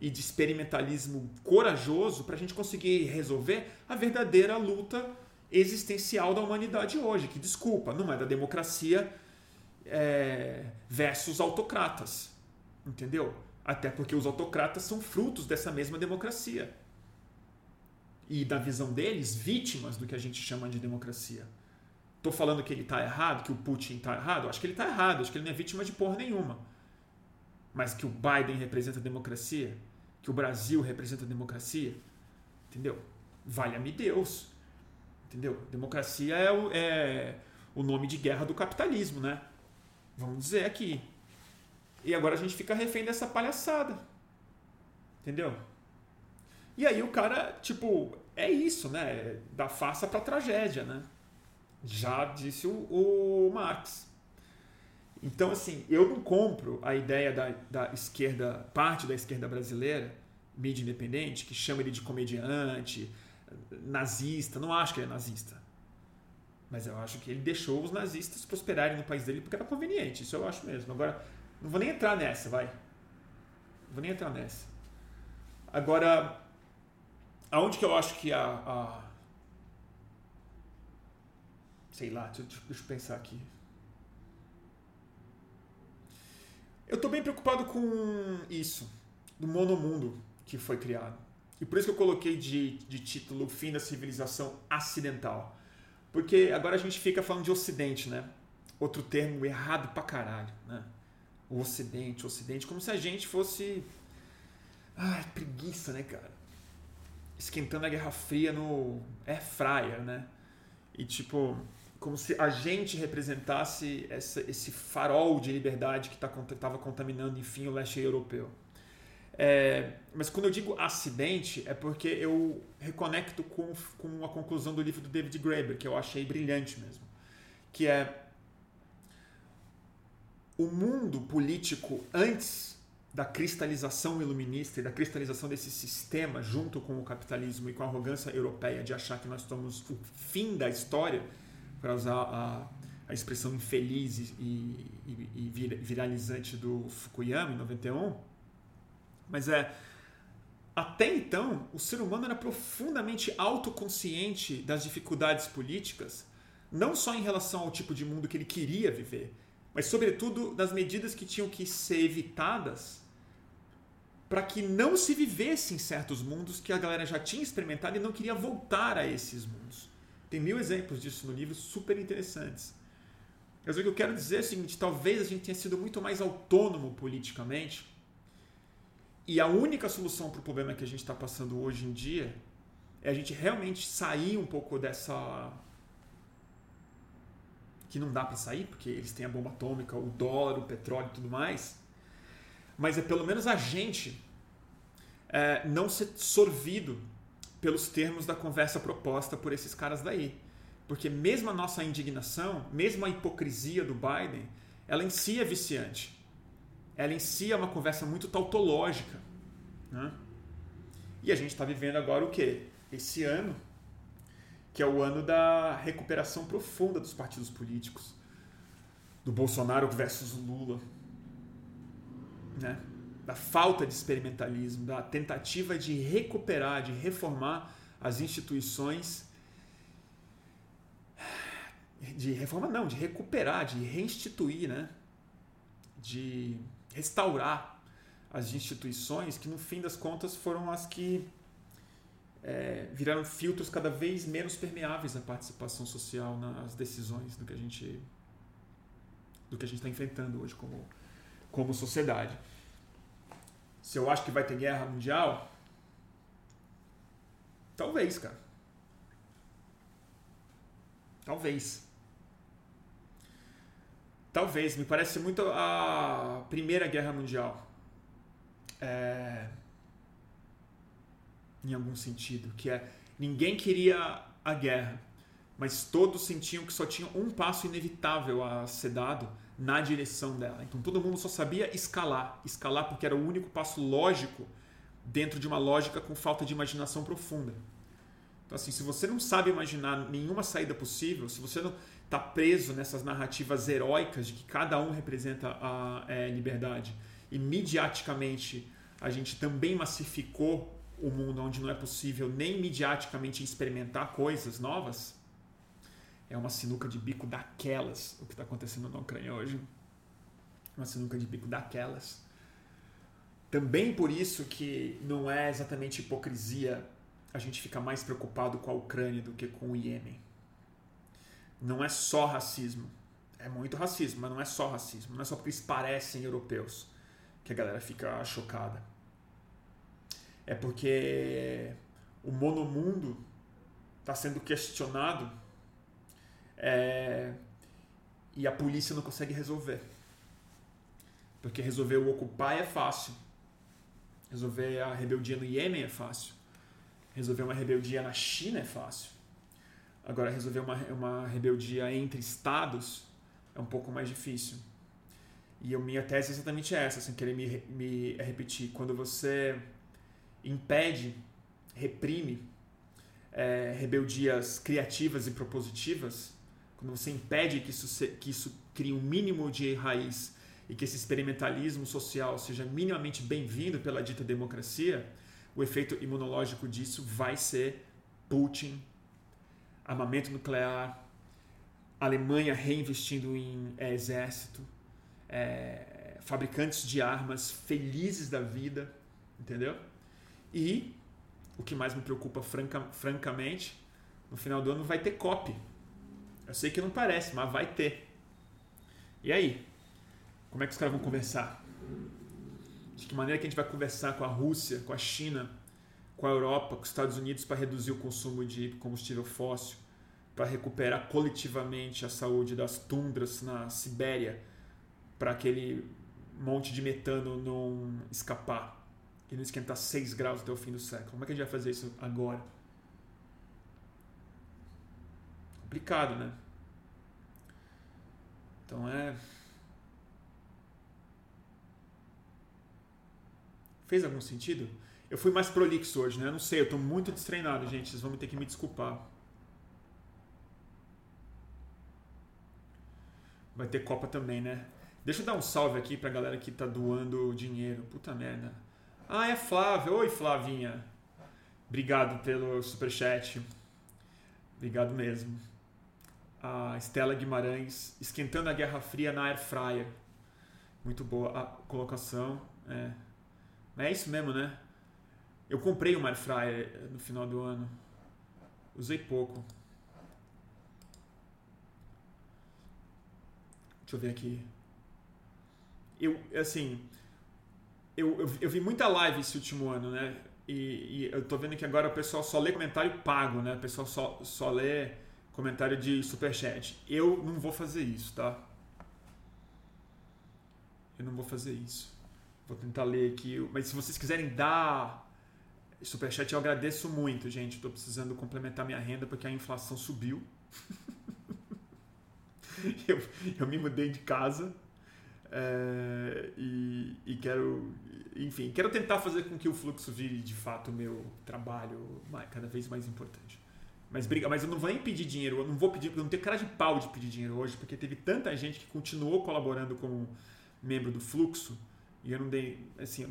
Speaker 2: e de experimentalismo corajoso para a gente conseguir resolver a verdadeira luta existencial da humanidade hoje, que, desculpa, não é da democracia é, versus autocratas. Entendeu? Até porque os autocratas são frutos dessa mesma democracia. E, da visão deles, vítimas do que a gente chama de democracia. Tô falando que ele está errado, que o Putin está errado? Acho que ele está errado, acho que ele não é vítima de porra nenhuma. Mas que o Biden representa a democracia, que o Brasil representa a democracia, entendeu? Valha-me Deus. Entendeu? Democracia é o, é o nome de guerra do capitalismo, né? Vamos dizer aqui. E agora a gente fica refém dessa palhaçada. Entendeu? E aí o cara, tipo, é isso, né? Da farsa pra tragédia, né? Já disse o, o Marx. Então, assim, eu não compro a ideia da, da esquerda, parte da esquerda brasileira, mídia independente, que chama ele de comediante, nazista. Não acho que ele é nazista. Mas eu acho que ele deixou os nazistas prosperarem no país dele porque era conveniente. Isso eu acho mesmo. Agora, não vou nem entrar nessa, vai. Não vou nem entrar nessa. Agora, aonde que eu acho que a. a sei lá, deixa, deixa eu pensar aqui. Eu estou bem preocupado com isso, do monomundo que foi criado. E por isso que eu coloquei de, de título Fim da Civilização Acidental. Porque agora a gente fica falando de Ocidente, né? Outro termo errado pra caralho, né? O Ocidente, o Ocidente, como se a gente fosse. Ai, preguiça, né, cara? Esquentando a Guerra Fria no Air Fryer, né? E tipo, como se a gente representasse essa, esse farol de liberdade que tá, contaminando, enfim, o leste europeu. É, mas quando eu digo acidente, é porque eu reconecto com, com a conclusão do livro do David Graeber, que eu achei brilhante mesmo. Que é o mundo político antes da cristalização iluminista e da cristalização desse sistema junto com o capitalismo e com a arrogância europeia de achar que nós estamos o fim da história, para usar a, a expressão infeliz e, e, e viralizante do Fukuyama em 91, mas é. Até então, o ser humano era profundamente autoconsciente das dificuldades políticas, não só em relação ao tipo de mundo que ele queria viver, mas, sobretudo, das medidas que tinham que ser evitadas para que não se vivesse em certos mundos que a galera já tinha experimentado e não queria voltar a esses mundos. Tem mil exemplos disso no livro, super interessantes. Mas o que eu quero dizer é o seguinte: talvez a gente tenha sido muito mais autônomo politicamente e a única solução para o problema que a gente está passando hoje em dia é a gente realmente sair um pouco dessa. que não dá para sair, porque eles têm a bomba atômica, o dólar, o petróleo e tudo mais. Mas é pelo menos a gente é, não ser sorvido pelos termos da conversa proposta por esses caras daí. Porque mesmo a nossa indignação, mesmo a hipocrisia do Biden, ela em si é viciante ela em si é uma conversa muito tautológica. Né? E a gente está vivendo agora o quê? Esse ano, que é o ano da recuperação profunda dos partidos políticos. Do Bolsonaro versus Lula. Né? Da falta de experimentalismo, da tentativa de recuperar, de reformar as instituições. De reforma, não, de recuperar, de reinstituir, né? de restaurar as instituições que, no fim das contas, foram as que é, viraram filtros cada vez menos permeáveis à participação social nas decisões do que a gente do que a gente está enfrentando hoje como, como sociedade. Se eu acho que vai ter guerra mundial, talvez, cara. Talvez. Talvez, me parece muito a Primeira Guerra Mundial. É... Em algum sentido, que é ninguém queria a guerra, mas todos sentiam que só tinha um passo inevitável a ser dado na direção dela. Então todo mundo só sabia escalar, escalar porque era o único passo lógico dentro de uma lógica com falta de imaginação profunda. Então assim, se você não sabe imaginar nenhuma saída possível, se você não está preso nessas narrativas heróicas de que cada um representa a é, liberdade e midiaticamente a gente também massificou o mundo onde não é possível nem midiaticamente experimentar coisas novas, é uma sinuca de bico daquelas o que está acontecendo na Ucrânia hoje. Uma sinuca de bico daquelas. Também por isso que não é exatamente hipocrisia a gente ficar mais preocupado com a Ucrânia do que com o Iêmen. Não é só racismo. É muito racismo, mas não é só racismo. Não é só porque eles parecem europeus que a galera fica chocada. É porque o monomundo está sendo questionado é, e a polícia não consegue resolver. Porque resolver o ocupar é fácil. Resolver a rebeldia no Iêmen é fácil. Resolver uma rebeldia na China é fácil. Agora, resolver uma, uma rebeldia entre estados é um pouco mais difícil. E a minha tese é exatamente essa, sem querer me, me repetir. Quando você impede, reprime é, rebeldias criativas e propositivas, quando você impede que isso, que isso crie um mínimo de raiz e que esse experimentalismo social seja minimamente bem-vindo pela dita democracia, o efeito imunológico disso vai ser Putin, armamento nuclear, Alemanha reinvestindo em é, exército, é, fabricantes de armas felizes da vida, entendeu? E o que mais me preocupa franca, francamente, no final do ano vai ter COP. Eu sei que não parece, mas vai ter. E aí? Como é que os caras vão conversar? De que maneira que a gente vai conversar com a Rússia, com a China, com a Europa, com os Estados Unidos para reduzir o consumo de combustível fóssil, para recuperar coletivamente a saúde das tundras na Sibéria, para aquele monte de metano não escapar e não esquentar 6 graus até o fim do século. Como é que a gente vai fazer isso agora? complicado, né? Então é. Fez algum sentido? Eu fui mais prolixo hoje, né? Eu não sei, eu tô muito destreinado, gente. Vocês vão ter que me desculpar. Vai ter Copa também, né? Deixa eu dar um salve aqui pra galera que tá doando dinheiro. Puta merda. Ah, é Flávia. Oi, Flavinha. Obrigado pelo superchat. Obrigado mesmo a Estela Guimarães, esquentando a Guerra Fria na Air Fryer. Muito boa a colocação. É. é isso mesmo, né? Eu comprei uma Air Fryer no final do ano. Usei pouco. Deixa eu ver aqui. Eu, assim, eu, eu, eu vi muita live esse último ano, né? E, e, eu tô vendo que agora o pessoal só lê comentário pago, né? O pessoal só, só lê comentário de superchat. Eu não vou fazer isso, tá? Eu não vou fazer isso. Vou tentar ler aqui. Mas se vocês quiserem dar superchat, eu agradeço muito, gente. Estou precisando complementar minha renda porque a inflação subiu. eu, eu me mudei de casa é, e, e, quero, enfim, quero tentar fazer com que o fluxo vire de fato o meu trabalho cada vez mais importante. Mas, briga, mas eu não vou nem pedir dinheiro, eu não vou pedir, eu não tenho cara de pau de pedir dinheiro hoje, porque teve tanta gente que continuou colaborando como membro do fluxo e eu não dei, assim,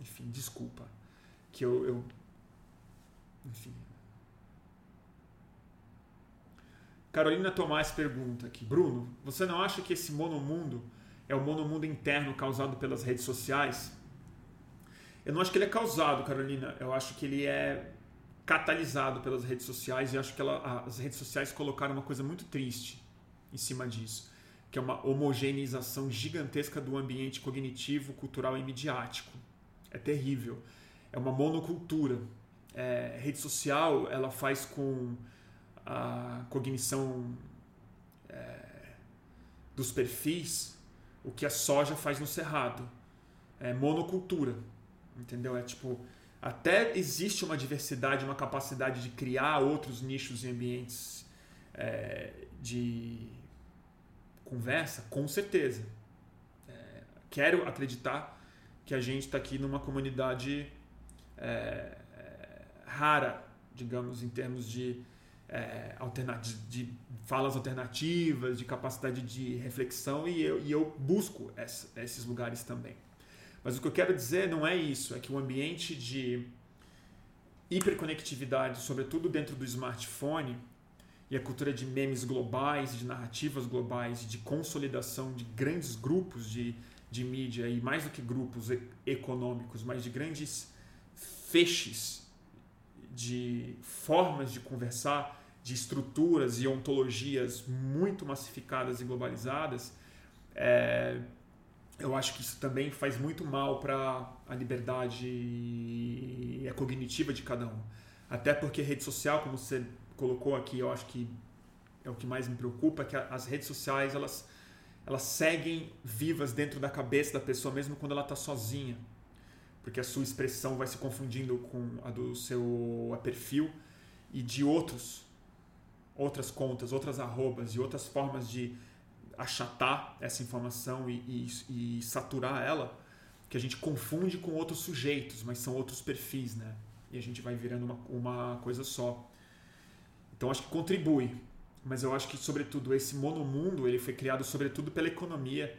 Speaker 2: enfim, desculpa. Que eu, eu enfim. Carolina Tomás pergunta aqui, Bruno, você não acha que esse monomundo é o monomundo interno causado pelas redes sociais? Eu não acho que ele é causado, Carolina. Eu acho que ele é catalisado pelas redes sociais e acho que ela, as redes sociais colocaram uma coisa muito triste em cima disso, que é uma homogeneização gigantesca do ambiente cognitivo, cultural e midiático. É terrível. É uma monocultura. É, rede social ela faz com a cognição é, dos perfis o que a soja faz no cerrado. É monocultura, entendeu? É tipo até existe uma diversidade, uma capacidade de criar outros nichos e ambientes é, de conversa, com certeza. É, quero acreditar que a gente está aqui numa comunidade é, é, rara, digamos, em termos de, é, de falas alternativas, de capacidade de reflexão, e eu, e eu busco essa, esses lugares também. Mas o que eu quero dizer não é isso, é que o ambiente de hiperconectividade, sobretudo dentro do smartphone, e a cultura de memes globais, de narrativas globais, de consolidação de grandes grupos de, de mídia, e mais do que grupos econômicos, mas de grandes feixes de formas de conversar, de estruturas e ontologias muito massificadas e globalizadas, é, eu acho que isso também faz muito mal para a liberdade cognitiva de cada um. Até porque rede social, como você colocou aqui, eu acho que é o que mais me preocupa, é que as redes sociais elas, elas seguem vivas dentro da cabeça da pessoa mesmo quando ela está sozinha, porque a sua expressão vai se confundindo com a do seu perfil e de outros, outras contas, outras arrobas e outras formas de achatar essa informação e, e, e, saturar ela, que a gente confunde com outros sujeitos, mas são outros perfis, né? E a gente vai virando uma, uma coisa só. Então acho que contribui, mas eu acho que sobretudo esse monomundo ele foi criado sobretudo pela economia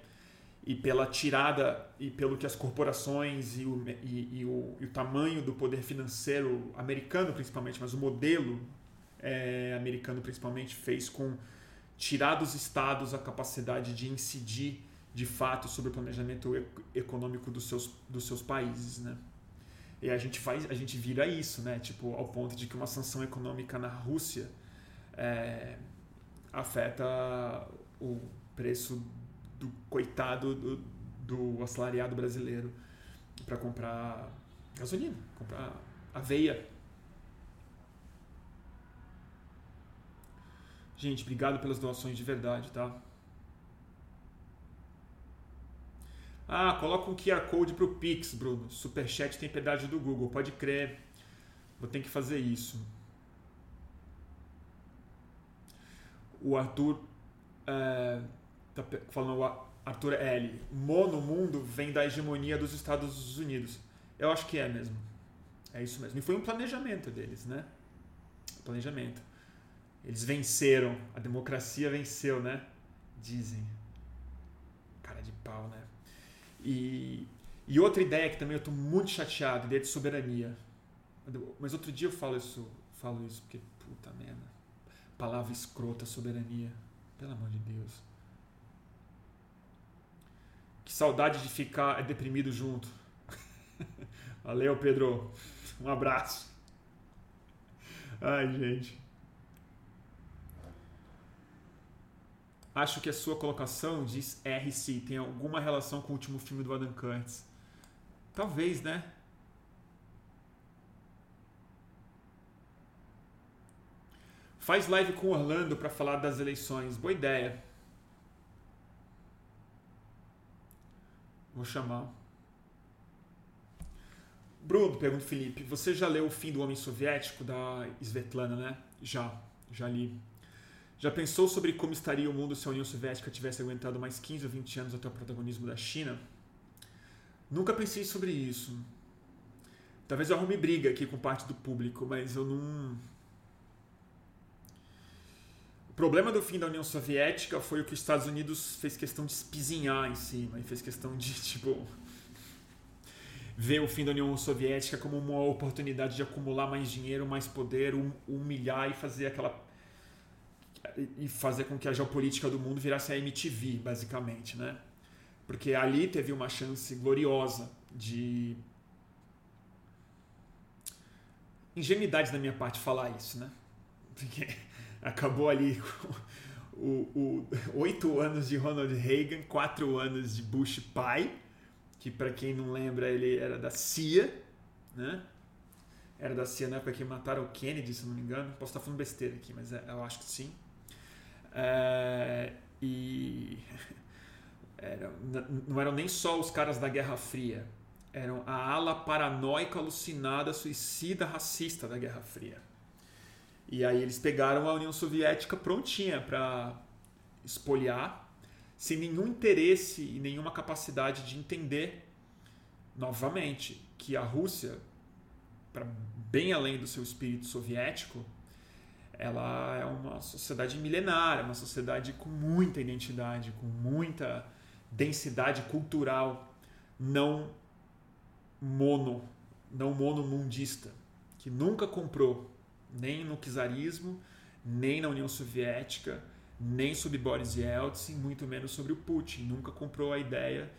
Speaker 2: e pela tirada e pelo que as corporações e o, e, e o, e o tamanho do poder financeiro americano principalmente, mas o modelo é, americano principalmente fez com tirar dos estados a capacidade de incidir de fato sobre o planejamento econômico dos seus, dos seus países, né? E a gente faz, a gente vira isso, né? Tipo, ao ponto de que uma sanção econômica na Rússia é, afeta o preço do coitado do, do assalariado brasileiro para comprar gasolina, comprar aveia Gente, obrigado pelas doações de verdade, tá? Ah, coloca um QR Code pro Pix, Bruno. Superchat tem pedágio do Google, pode crer. Vou ter que fazer isso. O Arthur é, tá falando, o Arthur L. Mono mundo vem da hegemonia dos Estados Unidos. Eu acho que é mesmo. É isso mesmo. E foi um planejamento deles, né? Planejamento. Eles venceram, a democracia venceu, né? Dizem. Cara de pau, né? E, e outra ideia que também eu estou muito chateado, ideia de soberania. Mas outro dia eu falo isso, falo isso porque puta merda. Palavra escrota, soberania. Pelo amor de Deus. Que saudade de ficar deprimido junto. Valeu, Pedro. Um abraço. Ai, gente. Acho que a sua colocação diz RC tem alguma relação com o último filme do Adam Curtis. Talvez, né? Faz live com Orlando para falar das eleições. Boa ideia. Vou chamar. Bruno, pergunta Felipe, você já leu O Fim do Homem Soviético da Svetlana, né? Já, já li. Já pensou sobre como estaria o mundo se a União Soviética tivesse aguentado mais 15 ou 20 anos até o protagonismo da China? Nunca pensei sobre isso. Talvez eu arrume briga aqui com parte do público, mas eu não. O problema do fim da União Soviética foi o que os Estados Unidos fez questão de espizinhar em cima e fez questão de, tipo, ver o fim da União Soviética como uma oportunidade de acumular mais dinheiro, mais poder, humilhar e fazer aquela e fazer com que a geopolítica do mundo virasse a MTV, basicamente, né? Porque ali teve uma chance gloriosa de ingenuidade da minha parte falar isso, né? Porque acabou ali o, oito anos de Ronald Reagan, quatro anos de Bush pai, que para quem não lembra ele era da CIA, né? Era da CIA na época que mataram o Kennedy, se não me engano. Posso estar falando besteira aqui, mas é, eu acho que sim. É, E era, não eram nem só os caras da Guerra Fria, eram a ala paranoica, alucinada, suicida, racista da Guerra Fria. E aí eles pegaram a União Soviética prontinha para espoliar, sem nenhum interesse e nenhuma capacidade de entender, novamente, que a Rússia, para bem além do seu espírito soviético, ela é uma sociedade milenária, uma sociedade com muita identidade, com muita densidade cultural, não mono, não monomundista, que nunca comprou nem no czarismo, nem na União Soviética, nem sobre Boris Yeltsin, muito menos sobre o Putin. Nunca comprou a ideia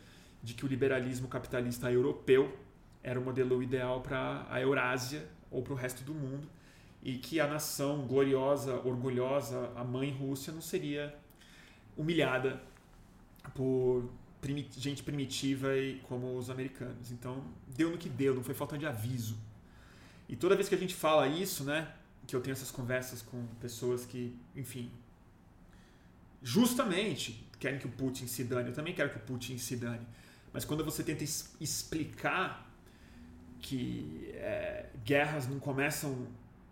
Speaker 2: de que o liberalismo capitalista europeu era o modelo ideal para a Eurásia ou para o resto do mundo e que a nação gloriosa, orgulhosa, a mãe Rússia, não seria humilhada por gente primitiva e como os americanos. Então, deu no que deu, não foi falta de aviso. E toda vez que a gente fala isso, né, que eu tenho essas conversas com pessoas que, enfim, justamente querem que o Putin se dane, eu também quero que o Putin se dane. Mas quando você tenta explicar que é, guerras não começam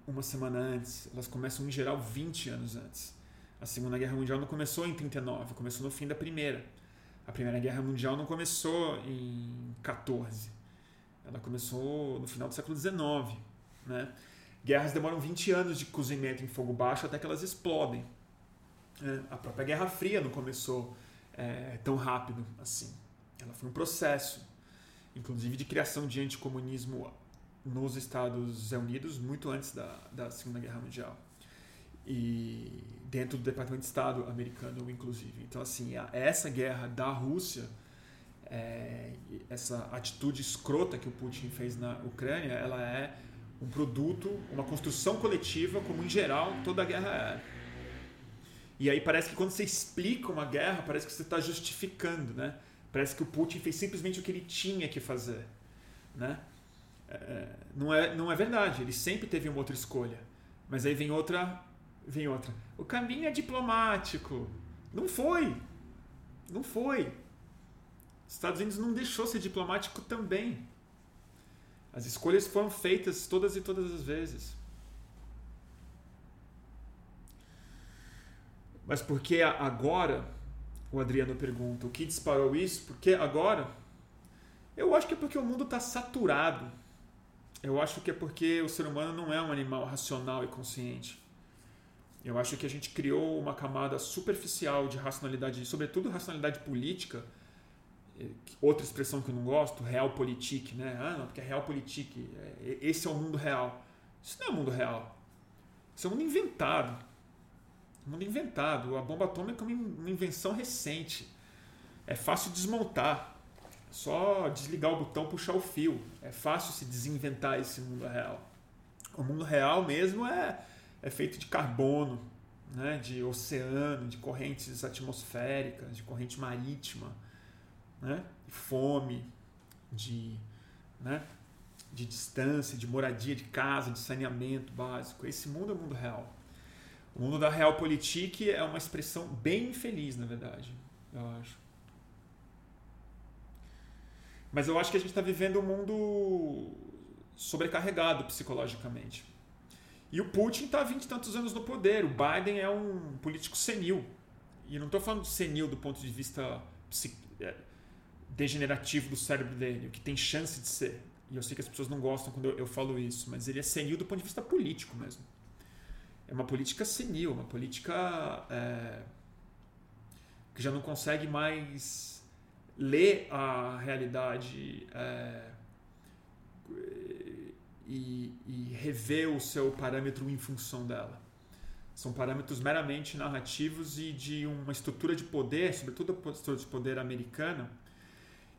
Speaker 2: uma semana antes, elas começam em geral 20 anos antes. A Segunda Guerra Mundial não começou em 39, começou no fim da Primeira. A Primeira Guerra Mundial não começou em 14. Ela começou no final do século 19, né? Guerras demoram 20 anos de cozimento em fogo baixo até que elas explodem. É, a própria Guerra Fria não começou é, tão rápido assim. Ela foi um processo, inclusive de criação de anticomunismo nos Estados Unidos muito antes da, da Segunda Guerra Mundial e dentro do Departamento de Estado americano, inclusive. Então, assim, essa guerra da Rússia, é, essa atitude escrota que o Putin fez na Ucrânia, ela é um produto, uma construção coletiva, como em geral toda guerra é. E aí parece que quando você explica uma guerra, parece que você está justificando, né? Parece que o Putin fez simplesmente o que ele tinha que fazer, né? É, não, é, não é verdade, ele sempre teve uma outra escolha. Mas aí vem outra, vem outra. O caminho é diplomático. Não foi. Não foi. Estados Unidos não deixou ser diplomático também. As escolhas foram feitas todas e todas as vezes. Mas por que agora? O Adriano pergunta. O que disparou isso? Por que agora? Eu acho que é porque o mundo está saturado eu acho que é porque o ser humano não é um animal racional e consciente. Eu acho que a gente criou uma camada superficial de racionalidade, sobretudo racionalidade política. Outra expressão que eu não gosto, realpolitik, né? Ah, não, porque é realpolitik. É, esse é o mundo real. Isso não é o mundo real. Isso é um mundo inventado. Mundo inventado. A bomba atômica é uma invenção recente. É fácil desmontar só desligar o botão, puxar o fio. É fácil se desinventar esse mundo real. O mundo real mesmo é, é feito de carbono, né? de oceano, de correntes atmosféricas, de corrente marítima, né? de fome, de, né? de distância, de moradia, de casa, de saneamento básico. Esse mundo é o mundo real. O mundo da realpolitik é uma expressão bem infeliz, na verdade, eu acho. Mas eu acho que a gente está vivendo um mundo sobrecarregado psicologicamente. E o Putin está há 20 e tantos anos no poder. O Biden é um político senil. E não estou falando de senil do ponto de vista é, degenerativo do cérebro dele, o que tem chance de ser. E eu sei que as pessoas não gostam quando eu, eu falo isso, mas ele é senil do ponto de vista político mesmo. É uma política senil, uma política é, que já não consegue mais ler a realidade é, e, e rever o seu parâmetro em função dela. São parâmetros meramente narrativos e de uma estrutura de poder, sobretudo a estrutura de poder americana,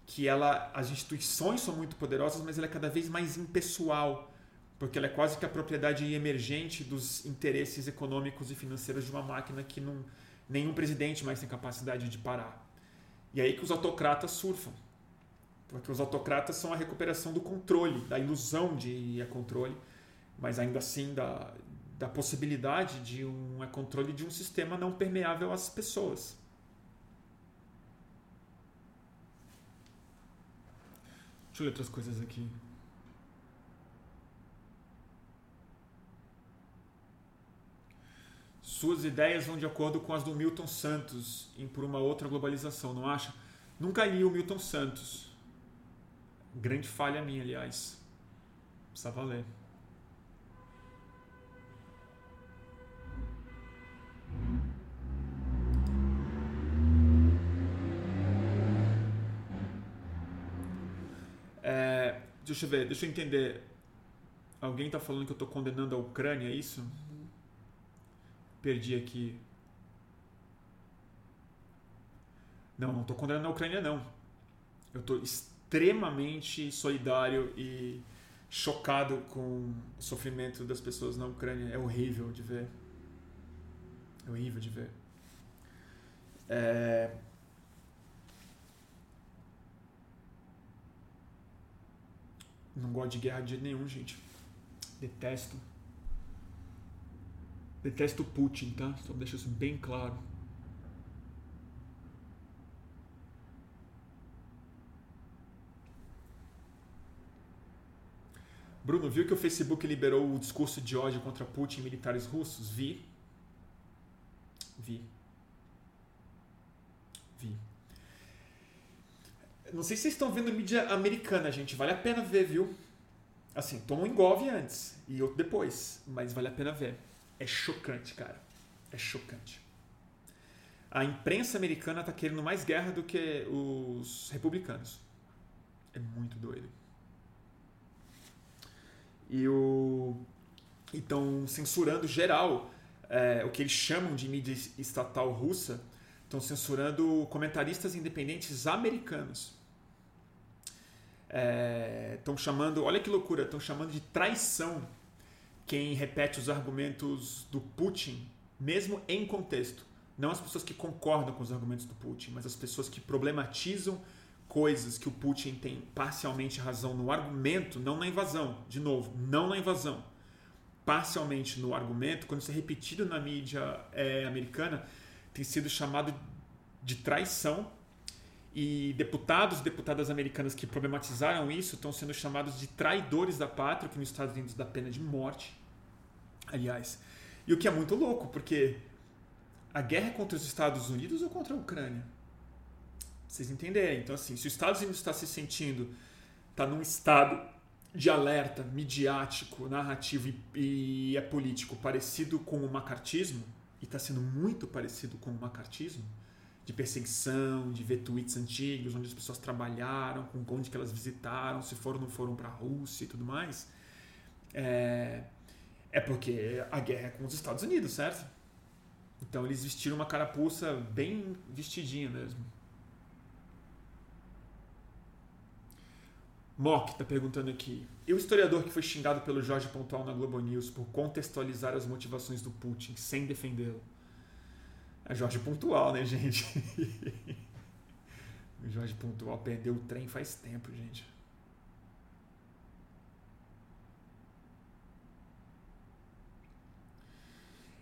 Speaker 2: que ela, as instituições são muito poderosas, mas ela é cada vez mais impessoal, porque ela é quase que a propriedade emergente dos interesses econômicos e financeiros de uma máquina que não, nenhum presidente mais tem capacidade de parar. E aí que os autocratas surfam. Porque os autocratas são a recuperação do controle, da ilusão de controle, mas ainda assim da, da possibilidade de um controle de um sistema não permeável às pessoas. Deixa eu ler outras coisas aqui. Suas ideias vão de acordo com as do Milton Santos em Por uma Outra Globalização, não acha? Nunca li o Milton Santos. Grande falha minha, aliás. Precisava ler. É, deixa eu ver, deixa eu entender. Alguém está falando que eu estou condenando a Ucrânia, é isso? Perdi aqui. Não, não estou condenando a Ucrânia, não. Eu estou extremamente solidário e chocado com o sofrimento das pessoas na Ucrânia. É horrível de ver. É horrível de ver. É... Não gosto de guerra de nenhum, gente. Detesto. Detesto Putin, tá? Só deixa isso bem claro. Bruno, viu que o Facebook liberou o discurso de ódio contra Putin e militares russos? Vi. Vi. Vi. Não sei se vocês estão vendo mídia americana, gente. Vale a pena ver, viu? Assim, toma um engolve antes e outro depois. Mas vale a pena ver. É chocante, cara. É chocante. A imprensa americana está querendo mais guerra do que os republicanos. É muito doido. E o. Estão censurando geral é, o que eles chamam de mídia estatal russa. Estão censurando comentaristas independentes americanos estão é, chamando, olha que loucura, estão chamando de traição quem repete os argumentos do Putin, mesmo em contexto. Não as pessoas que concordam com os argumentos do Putin, mas as pessoas que problematizam coisas que o Putin tem parcialmente razão no argumento, não na invasão. De novo, não na invasão. Parcialmente no argumento, quando isso é repetido na mídia é, americana, tem sido chamado de traição e deputados e deputadas americanas que problematizaram isso estão sendo chamados de traidores da pátria, que nos Estados Unidos dá pena de morte, aliás. E o que é muito louco, porque a guerra é contra os Estados Unidos ou contra a Ucrânia? Vocês entenderem. Então, assim, se os Estados Unidos está se sentindo, está num estado de alerta midiático, narrativo e, e é político parecido com o macartismo, e está sendo muito parecido com o macartismo, de perseguição, de ver tweets antigos, onde as pessoas trabalharam, com onde que elas visitaram, se foram ou não foram para a Rússia e tudo mais, é, é porque a guerra é com os Estados Unidos, certo? Então eles vestiram uma carapuça bem vestidinha mesmo. Mock está perguntando aqui. E o historiador que foi xingado pelo Jorge Pontual na Globo News por contextualizar as motivações do Putin sem defendê-lo? É Jorge Pontual, né, gente? o Jorge Pontual perdeu o trem faz tempo, gente.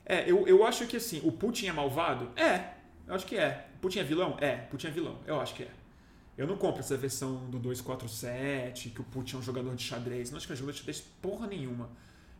Speaker 2: É, eu, eu acho que assim, o Putin é malvado? É, eu acho que é. Putin é vilão? É, Putin é vilão, eu acho que é. Eu não compro essa versão do 247, que o Putin é um jogador de xadrez. Não acho que é um jogador de xadrez porra nenhuma.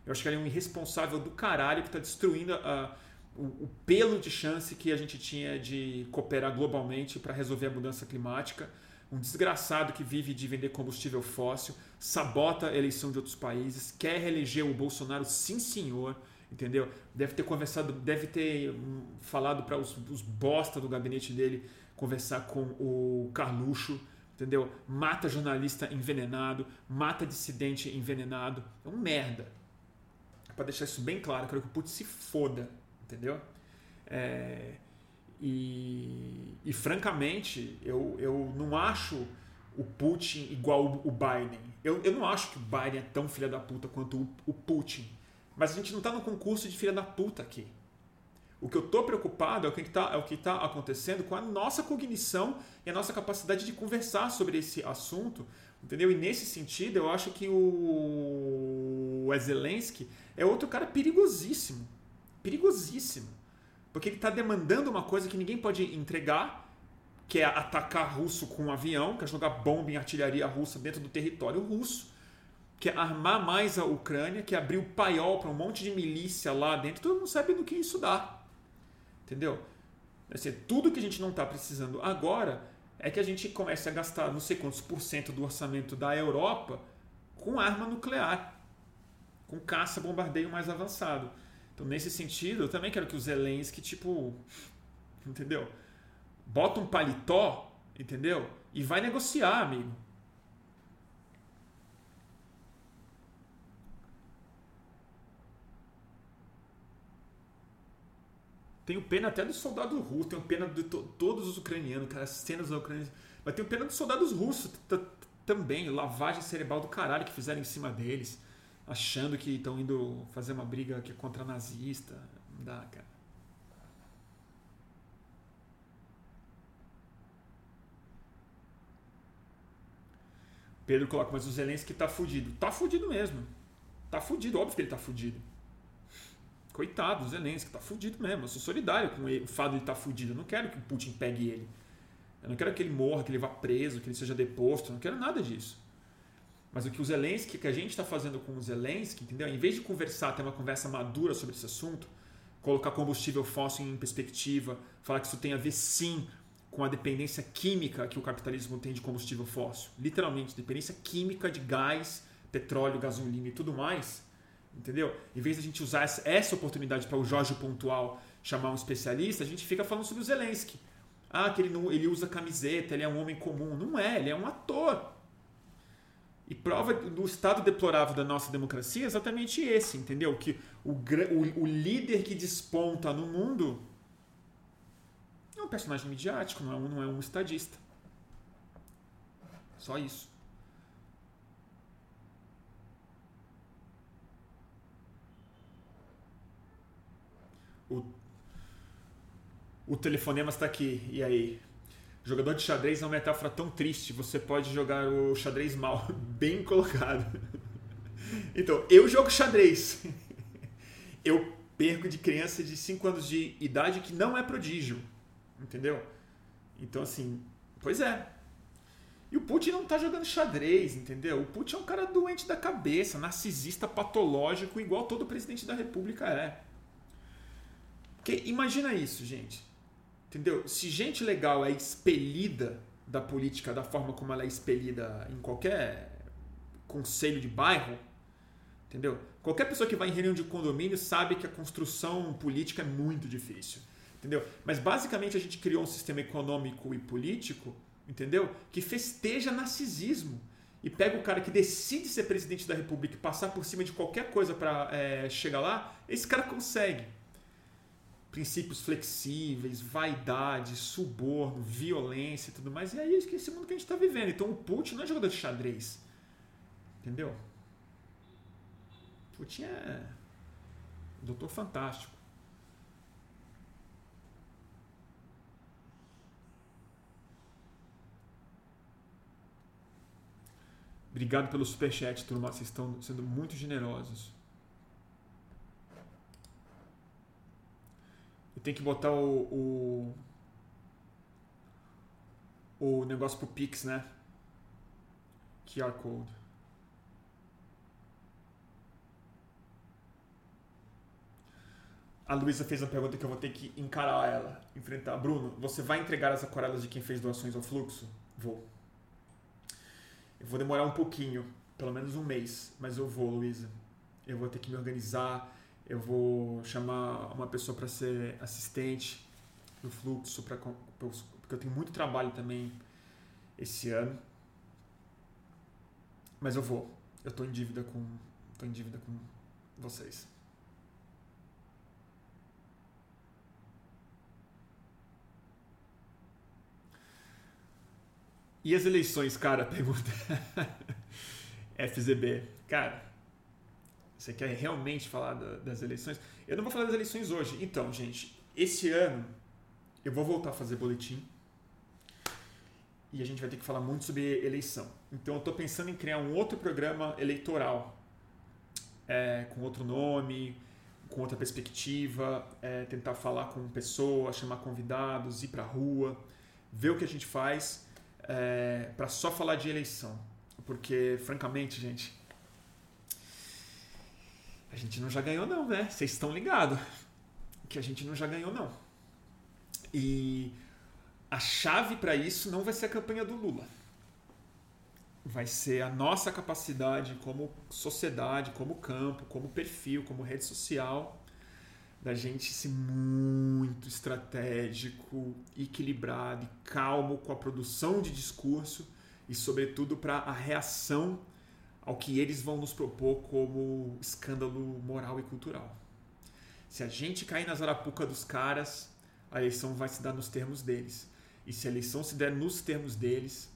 Speaker 2: Eu acho que ele é um irresponsável do caralho que está destruindo a, o, o, pelo de chance que a gente tinha de cooperar globalmente para resolver a mudança climática. Um desgraçado que vive de vender combustível fóssil, sabota a eleição de outros países, quer reeleger o Bolsonaro, sim senhor, entendeu? Deve ter conversado, deve ter hum, falado para os, os bosta do gabinete dele conversar com o Carluxo, entendeu? Mata jornalista envenenado, mata dissidente envenenado. É um merda. Para deixar isso bem claro, quero que o Putin se foda, entendeu? É, e, e, francamente, eu, eu não acho o Putin igual o Biden. Eu, eu não acho que o Biden é tão filha da puta quanto o, o Putin. Mas a gente não está no concurso de filha da puta aqui. O que eu estou preocupado é o que está é tá acontecendo com a nossa cognição e a nossa capacidade de conversar sobre esse assunto, entendeu? E nesse sentido, eu acho que o Zelensky é outro cara perigosíssimo perigosíssimo. Porque ele está demandando uma coisa que ninguém pode entregar, que é atacar russo com um avião, que é jogar bomba em artilharia russa dentro do território russo, que é armar mais a Ucrânia, que é abrir o paiol para um monte de milícia lá dentro. Todo mundo sabe do que isso dá. Entendeu? Assim, tudo que a gente não está precisando agora é que a gente comece a gastar não sei quantos por cento do orçamento da Europa com arma nuclear, com caça bombardeio mais avançado. Então, nesse sentido, eu também quero que os Zelensky, tipo, entendeu? Bota um paletó, entendeu? E vai negociar, amigo. Tenho pena até dos soldados russos, tenho pena de to todos os ucranianos, cara, as cenas da Ucrânia. Mas tenho pena dos soldados russos também, lavagem cerebral do caralho que fizeram em cima deles, achando que estão indo fazer uma briga que é contra nazista. Não dá, cara. Pedro coloca, mas o Zelensky tá fudido. Tá fudido mesmo. Tá fudido, óbvio que ele tá fudido. Coitado, o Zelensky tá fudido mesmo. Eu sou solidário com ele, o fato de ele tá fudido. Eu não quero que o Putin pegue ele. Eu não quero que ele morra, que ele vá preso, que ele seja deposto. Eu não quero nada disso. Mas o que o Zelensky, que a gente está fazendo com o Zelensky, entendeu? Em vez de conversar, ter uma conversa madura sobre esse assunto, colocar combustível fóssil em perspectiva, falar que isso tem a ver sim com a dependência química que o capitalismo tem de combustível fóssil. Literalmente, dependência química de gás, petróleo, gasolina e tudo mais Entendeu? Em vez de a gente usar essa oportunidade para o Jorge Pontual chamar um especialista, a gente fica falando sobre o Zelensky. Ah, que ele, não, ele usa camiseta, ele é um homem comum. Não é, ele é um ator. E prova do estado deplorável da nossa democracia é exatamente esse, entendeu? Que o, o, o líder que desponta no mundo é um personagem midiático, não é um, não é um estadista. Só isso. O, o telefonema está aqui. E aí? Jogador de xadrez é uma metáfora tão triste. Você pode jogar o xadrez mal. Bem colocado. Então, eu jogo xadrez. Eu perco de criança de 5 anos de idade que não é prodígio. Entendeu? Então, assim, pois é. E o Putin não tá jogando xadrez, entendeu? O Putin é um cara doente da cabeça, narcisista, patológico, igual todo presidente da república é. Porque imagina isso, gente. Entendeu? Se gente legal é expelida da política da forma como ela é expelida em qualquer conselho de bairro, entendeu? Qualquer pessoa que vai em reunião de condomínio sabe que a construção política é muito difícil, entendeu? Mas basicamente a gente criou um sistema econômico e político, entendeu? Que festeja narcisismo e pega o cara que decide ser presidente da república e passar por cima de qualquer coisa para é, chegar lá, esse cara consegue princípios flexíveis, vaidade, suborno, violência e tudo mais. E é isso que esse mundo que a gente está vivendo. Então o Putin não é jogador de xadrez. Entendeu? Putin é doutor fantástico. Obrigado pelo superchat, turma. Vocês estão sendo muito generosos. Tem que botar o, o, o negócio pro Pix, né? QR Code. A Luísa fez a pergunta que eu vou ter que encarar ela, enfrentar. Bruno, você vai entregar as aquarelas de quem fez doações ao fluxo? Vou. Eu vou demorar um pouquinho, pelo menos um mês, mas eu vou, Luísa. Eu vou ter que me organizar eu vou chamar uma pessoa para ser assistente no fluxo, porque eu tenho muito trabalho também esse ano. Mas eu vou. Eu estou em dívida com, tô em dívida com vocês. E as eleições, cara? Pergunta. FZB. Cara, você quer realmente falar das eleições? Eu não vou falar das eleições hoje. Então, gente, esse ano eu vou voltar a fazer boletim e a gente vai ter que falar muito sobre eleição. Então, eu estou pensando em criar um outro programa eleitoral é, com outro nome, com outra perspectiva, é, tentar falar com pessoas, chamar convidados, ir para rua, ver o que a gente faz é, para só falar de eleição. Porque, francamente, gente, a gente não já ganhou, não, né? Vocês estão ligados que a gente não já ganhou, não. E a chave para isso não vai ser a campanha do Lula. Vai ser a nossa capacidade como sociedade, como campo, como perfil, como rede social, da gente ser muito estratégico, equilibrado e calmo com a produção de discurso e, sobretudo, para a reação ao que eles vão nos propor como escândalo moral e cultural. Se a gente cair nas arapucas dos caras, a eleição vai se dar nos termos deles. E se a eleição se der nos termos deles,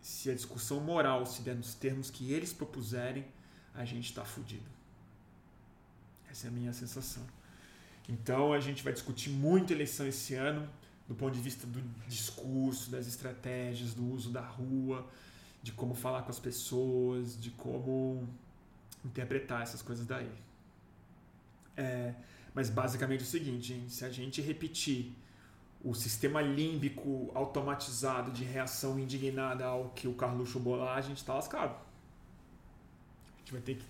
Speaker 2: se a discussão moral se der nos termos que eles propuserem, a gente está fudido. Essa é a minha sensação. Então a gente vai discutir muito eleição esse ano, do ponto de vista do discurso, das estratégias, do uso da rua, de como falar com as pessoas, de como interpretar essas coisas daí. É, mas basicamente é o seguinte, hein? se a gente repetir o sistema límbico automatizado de reação indignada ao que o Carluxo bolar, a gente está lascado. A gente vai ter que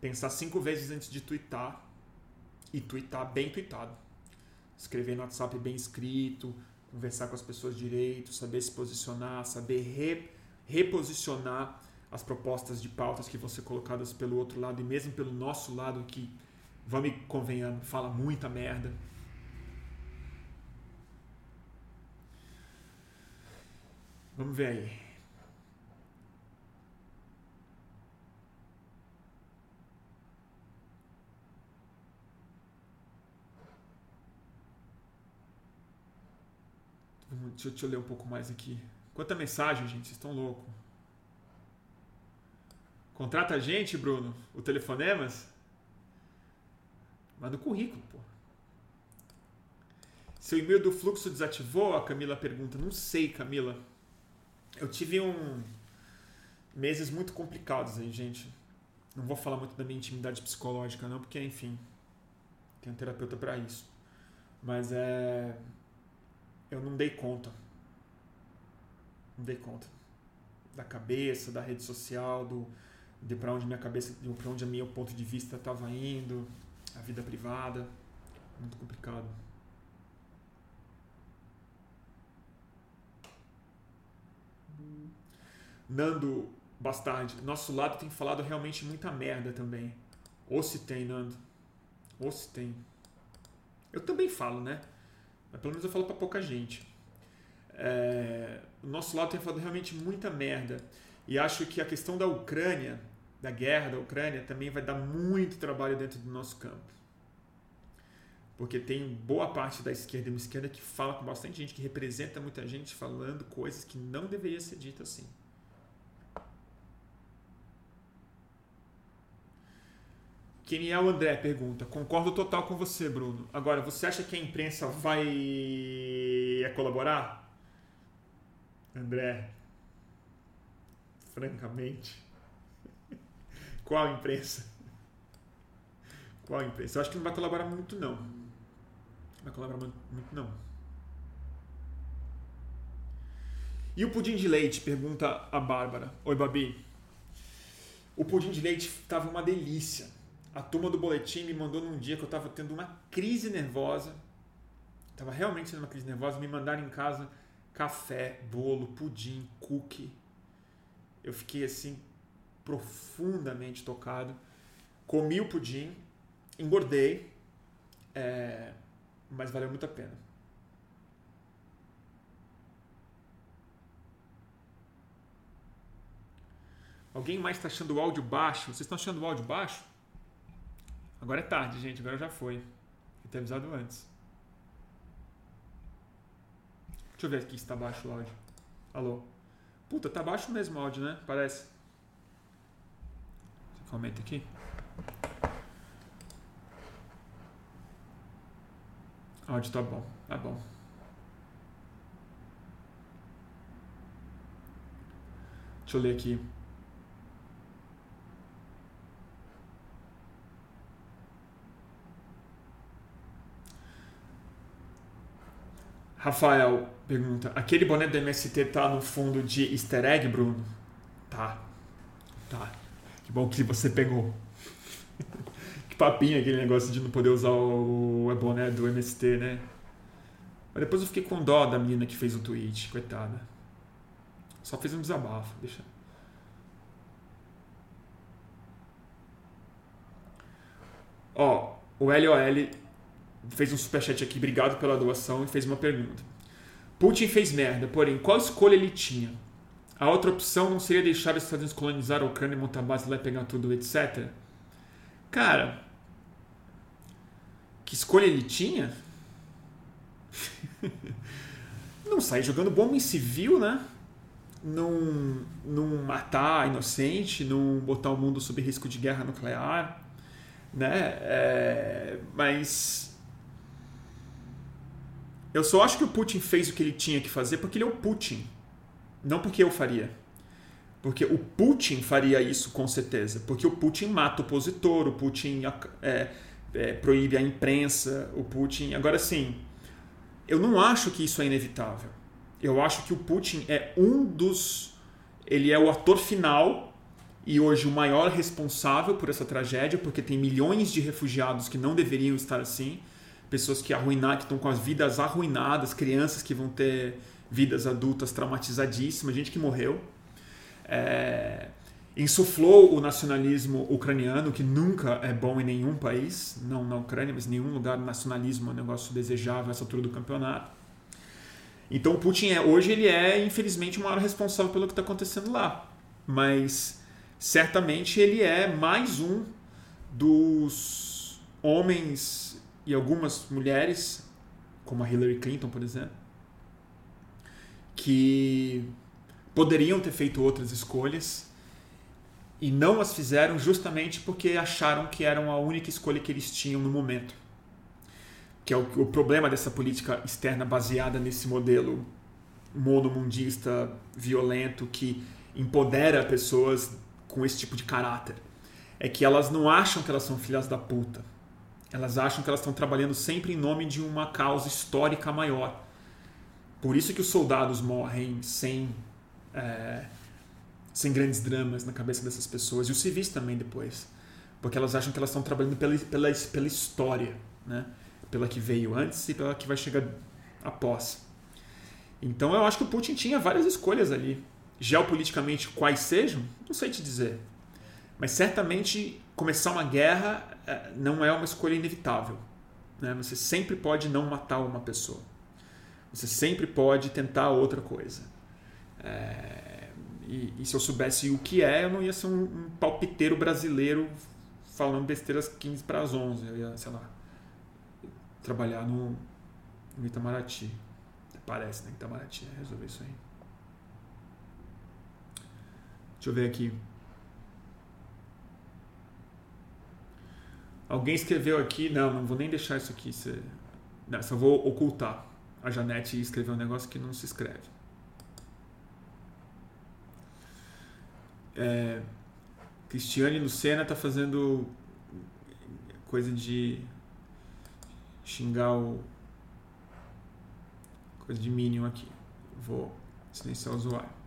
Speaker 2: pensar cinco vezes antes de twittar e twittar bem tweetado. Escrever no WhatsApp bem escrito, conversar com as pessoas direito, saber se posicionar, saber re, reposicionar as propostas de pautas que vão ser colocadas pelo outro lado e mesmo pelo nosso lado que, vamos convenhamos, fala muita merda Vamos ver aí. Deixa, deixa eu ler um pouco mais aqui. Quanta mensagem, gente, vocês estão loucos. Contrata a gente, Bruno, o Telefonemas. Manda o currículo, pô. Seu e-mail do fluxo desativou? A Camila pergunta. Não sei, Camila eu tive um meses muito complicados aí, gente. Não vou falar muito da minha intimidade psicológica, não, porque, enfim, tem um terapeuta para isso. Mas é. Eu não dei conta. Não dei conta. Da cabeça, da rede social, do, de para onde minha cabeça, de para onde a meu ponto de vista estava indo, a vida privada. Muito complicado. Nando Bastardi, nosso lado tem falado realmente muita merda também. Ou se tem, Nando. Ou se tem. Eu também falo, né? Mas pelo menos eu falo pra pouca gente. É, o nosso lado tem falado realmente muita merda. E acho que a questão da Ucrânia, da guerra da Ucrânia, também vai dar muito trabalho dentro do nosso campo. Porque tem boa parte da esquerda e uma esquerda que fala com bastante gente, que representa muita gente falando coisas que não deveria ser dito assim. Keniel André pergunta: Concordo total com você, Bruno. Agora, você acha que a imprensa vai colaborar? André, francamente, qual imprensa? Qual imprensa? Eu acho que não vai colaborar muito, não. Não vai colaborar muito, não. E o pudim de leite? Pergunta a Bárbara. Oi, Babi. O pudim de leite estava uma delícia a turma do boletim me mandou num dia que eu estava tendo uma crise nervosa. Estava realmente tendo uma crise nervosa. Me mandaram em casa café, bolo, pudim, cookie. Eu fiquei assim profundamente tocado. Comi o pudim, engordei, é, mas valeu muito a pena. Alguém mais está achando o áudio baixo? Vocês estão achando o áudio baixo? Agora é tarde, gente. Agora já foi. Eu ter avisado antes. Deixa eu ver aqui se tá baixo o áudio. Alô? Puta, tá baixo mesmo o áudio, né? Parece. Você comenta aqui. O áudio tá bom. Tá bom. Deixa eu ler aqui. Rafael pergunta: aquele boné do MST tá no fundo de easter egg, Bruno? Tá. Tá. Que bom que você pegou. que papinho aquele negócio de não poder usar o boné do MST, né? Mas depois eu fiquei com dó da menina que fez o tweet, coitada. Só fez um desabafo, deixa. Ó, o LOL fez um superchat aqui, obrigado pela doação, e fez uma pergunta. Putin fez merda, porém, qual escolha ele tinha? A outra opção não seria deixar os Estados Unidos colonizar a Ucrânia e montar base lá e pegar tudo, etc? Cara, que escolha ele tinha? não sair jogando bomba em civil, né? Não, não matar inocente, não botar o mundo sob risco de guerra nuclear, né? É, mas eu só acho que o Putin fez o que ele tinha que fazer porque ele é o Putin, não porque eu faria. Porque o Putin faria isso com certeza. Porque o Putin mata o opositor, o Putin é, é, proíbe a imprensa, o Putin. Agora sim, eu não acho que isso é inevitável. Eu acho que o Putin é um dos. Ele é o ator final e hoje o maior responsável por essa tragédia, porque tem milhões de refugiados que não deveriam estar assim pessoas que arruinaram, que estão com as vidas arruinadas, crianças que vão ter vidas adultas traumatizadíssimas, gente que morreu. É, insuflou o nacionalismo ucraniano, que nunca é bom em nenhum país, não na Ucrânia, mas em nenhum lugar nacionalismo é um negócio desejável nessa altura do campeonato. Então o Putin é, hoje ele é infelizmente o maior responsável pelo que está acontecendo lá, mas certamente ele é mais um dos homens e algumas mulheres, como a Hillary Clinton, por exemplo, que poderiam ter feito outras escolhas e não as fizeram justamente porque acharam que eram a única escolha que eles tinham no momento. Que é o, o problema dessa política externa baseada nesse modelo monomundista, violento, que empodera pessoas com esse tipo de caráter. É que elas não acham que elas são filhas da puta elas acham que elas estão trabalhando sempre em nome de uma causa histórica maior. Por isso que os soldados morrem sem, é, sem grandes dramas na cabeça dessas pessoas. E os civis também depois. Porque elas acham que elas estão trabalhando pela, pela, pela história. Né? Pela que veio antes e pela que vai chegar após. Então eu acho que o Putin tinha várias escolhas ali. Geopoliticamente, quais sejam, não sei te dizer. Mas certamente começar uma guerra é, não é uma escolha inevitável. Né? Você sempre pode não matar uma pessoa. Você sempre pode tentar outra coisa. É, e, e, se eu soubesse o que é, eu não ia ser um, um palpiteiro brasileiro falando besteiras 15 para as 11. Eu ia, sei lá, trabalhar no, no Itamaraty. Parece, né? Itamaraty ia resolver isso aí. Deixa eu ver aqui. Alguém escreveu aqui, não, não vou nem deixar isso aqui, não, só vou ocultar. A Janete escreveu um negócio que não se escreve. É, Cristiane Lucena tá fazendo coisa de xingar o coisa de Minion aqui. Vou silenciar o usuário.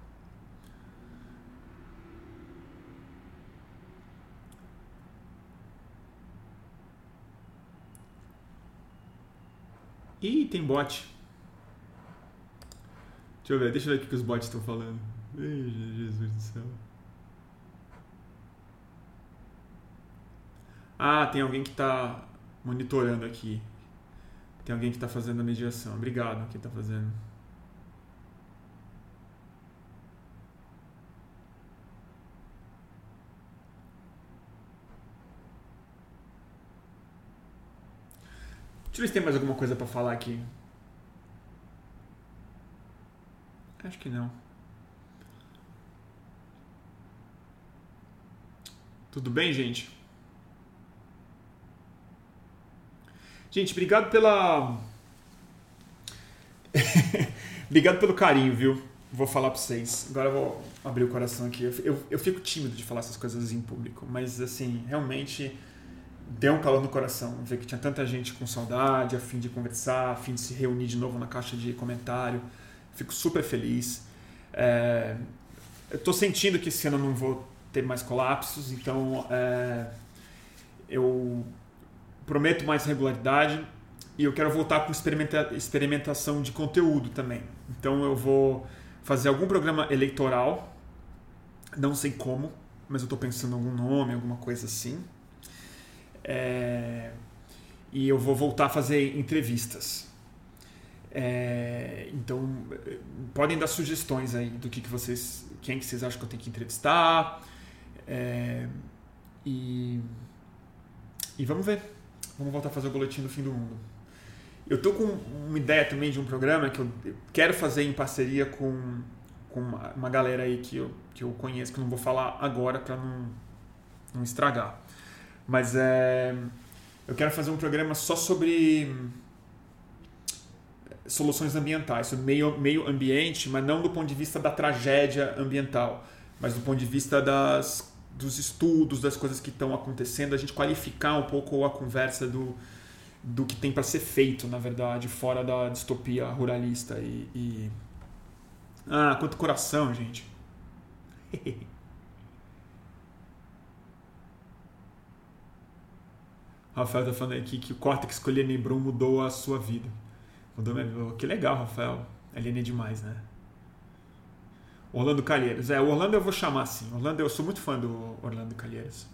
Speaker 2: Ih, tem bot. Deixa eu ver, deixa eu ver o que os bots estão falando. Jesus do céu. Ah, tem alguém que está monitorando aqui. Tem alguém que está fazendo a mediação. Obrigado quem está fazendo. Deixa eu ver se tem mais alguma coisa para falar aqui. Acho que não. Tudo bem, gente? Gente, obrigado pela. obrigado pelo carinho, viu? Vou falar pra vocês. Agora eu vou abrir o coração aqui. Eu, eu, eu fico tímido de falar essas coisas em público, mas assim, realmente deu um calor no coração ver que tinha tanta gente com saudade, a fim de conversar, a fim de se reunir de novo na caixa de comentário. Fico super feliz. É, eu estou sentindo que esse ano não vou ter mais colapsos, então é, eu prometo mais regularidade e eu quero voltar com experimenta experimentação de conteúdo também. Então eu vou fazer algum programa eleitoral, não sei como, mas eu estou pensando em algum nome, alguma coisa assim. É, e eu vou voltar a fazer entrevistas. É, então podem dar sugestões aí do que, que vocês, quem que vocês acham que eu tenho que entrevistar. É, e, e vamos ver. Vamos voltar a fazer o boletim do fim do mundo. Eu tô com uma ideia também de um programa que eu quero fazer em parceria com, com uma, uma galera aí que eu, que eu conheço, que eu não vou falar agora para não, não estragar. Mas é, eu quero fazer um programa só sobre soluções ambientais, sobre meio, meio ambiente, mas não do ponto de vista da tragédia ambiental, mas do ponto de vista das, dos estudos, das coisas que estão acontecendo, a gente qualificar um pouco a conversa do, do que tem para ser feito, na verdade, fora da distopia ruralista e, e... ah, quanto coração, gente. Rafael tá falando aqui que o córtex com o Nebrum mudou a sua vida. Mudou minha vida. Que legal, Rafael. Aliene é demais, né? Orlando Calheiros. É, o Orlando eu vou chamar assim. Orlando, eu sou muito fã do Orlando Calheiros.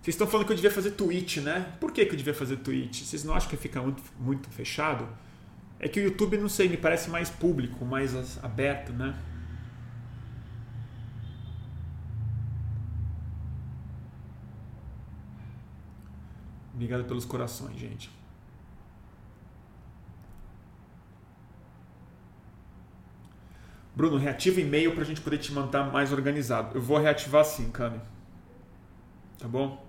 Speaker 2: Vocês estão falando que eu devia fazer tweet, né? Por que, que eu devia fazer tweet? Vocês não acham que fica muito, muito fechado? É que o YouTube, não sei, me parece mais público, mais aberto, né? Obrigado pelos corações, gente. Bruno, reativa e-mail para a gente poder te manter mais organizado. Eu vou reativar sim, Cami. Tá bom?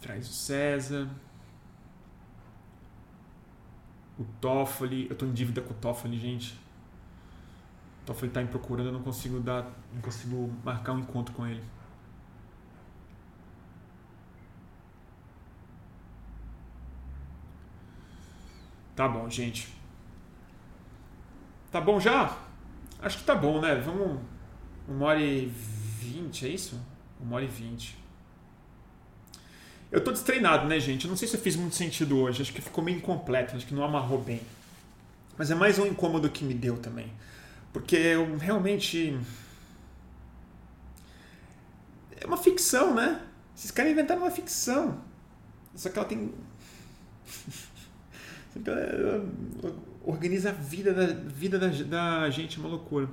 Speaker 2: Traz o César. O Toffoli. Eu estou em dívida com o Toffoli, gente. O Toffoli está me procurando, eu não consigo dar. Não consigo marcar um encontro com ele. Tá bom, gente. Tá bom já? Acho que tá bom, né? Vamos. Uma hora e vinte, é isso? Uma hora e vinte. Eu tô destreinado, né, gente? Eu não sei se eu fiz muito sentido hoje. Acho que ficou meio incompleto. Acho que não amarrou bem. Mas é mais um incômodo que me deu também. Porque eu realmente. É uma ficção, né? Esses caras inventaram uma ficção. Só que ela tem. Então, é, organiza a vida da, vida da, da gente, é uma loucura.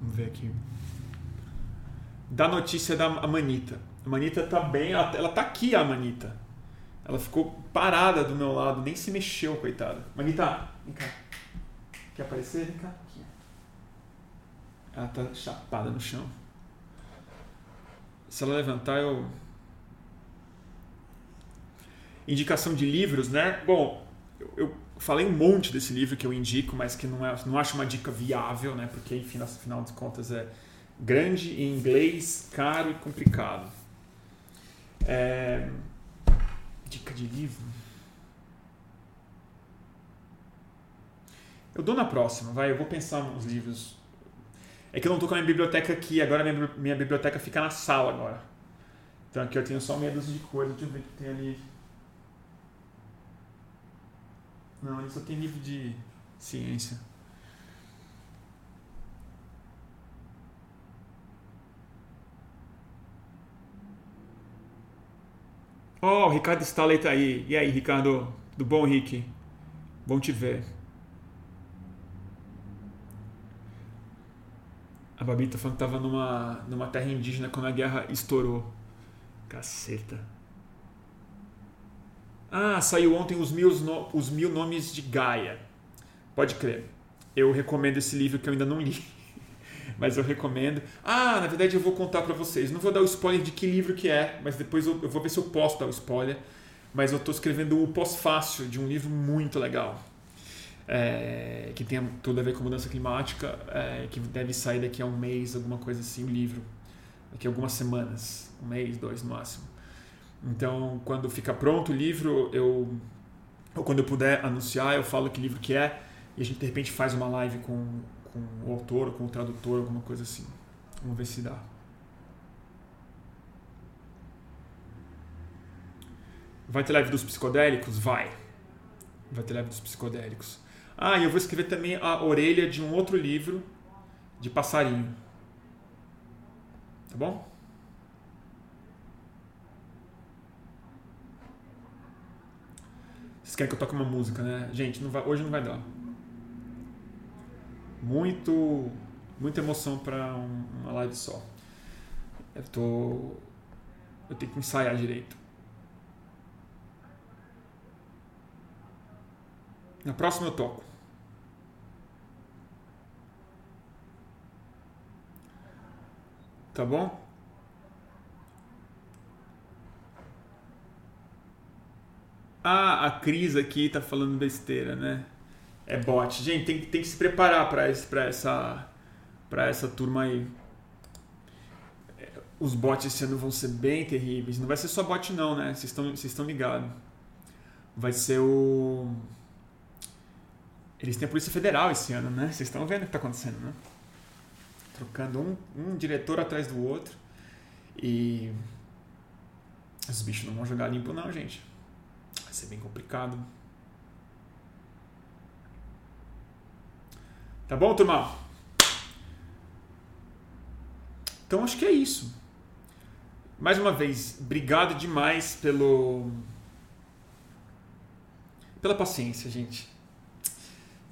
Speaker 2: Vamos ver aqui. Da notícia da Manita. A Manita tá bem, ela, ela tá aqui, a Manita. Ela ficou parada do meu lado, nem se mexeu, coitada. Manita, vem cá. Quer aparecer? Vem cá. Ela tá chapada no chão. Se ela levantar, eu. Indicação de livros, né? Bom, eu, eu falei um monte desse livro que eu indico, mas que não, é, não acho uma dica viável, né? Porque, enfim, no final de contas é grande em inglês, caro e complicado. É... Dica de livro. Eu dou na próxima, vai. Eu vou pensar nos livros é que eu não estou com a minha biblioteca aqui, agora minha, minha biblioteca fica na sala agora. Então aqui eu tenho só meia dúzia de coisas, deixa eu ver o que tem ali. Não, ali só tem livro de ciência. Oh, o Ricardo Staley tá aí. E aí, Ricardo? Tudo bom, Rick? Bom te ver. A Babi tá falando que tava numa, numa terra indígena quando a guerra estourou. Caceta. Ah, saiu ontem os mil, os mil nomes de Gaia. Pode crer. Eu recomendo esse livro que eu ainda não li. Mas eu recomendo. Ah, na verdade eu vou contar para vocês. Não vou dar o spoiler de que livro que é, mas depois eu, eu, vou ver se eu posso dar o spoiler. mas eu estou escrevendo o pós-fácil de um livro muito legal. É, que tem tudo a ver com mudança climática, é, que deve sair daqui a um mês, alguma coisa assim, o livro. Daqui a algumas semanas, um mês, dois no máximo. Então, quando fica pronto o livro, eu ou quando eu puder anunciar, eu falo que livro que é e a gente de repente faz uma live com, com o autor, com o tradutor, alguma coisa assim. Vamos ver se dá. Vai ter live dos psicodélicos? Vai. Vai ter live dos psicodélicos. Ah, e eu vou escrever também a orelha de um outro livro de passarinho. Tá bom? Vocês querem que eu toque uma música, né? Gente, não vai, hoje não vai dar. Muito, muita emoção para um, uma live só. Eu tô, eu tenho que ensaiar direito. Na próxima eu toco. Tá bom? Ah, a Cris aqui tá falando besteira, né? É bot. Gente, tem, tem que se preparar para essa, pra essa turma aí. É, os bots esse ano vão ser bem terríveis. Não vai ser só bot, não, né? Vocês estão ligados. Vai ser o. Eles têm a Polícia Federal esse ano, né? Vocês estão vendo o que está acontecendo, né? Trocando um, um diretor atrás do outro. E. Os bichos não vão jogar limpo, não, gente. Vai ser bem complicado. Tá bom, turma? Então acho que é isso. Mais uma vez, obrigado demais pelo pela paciência, gente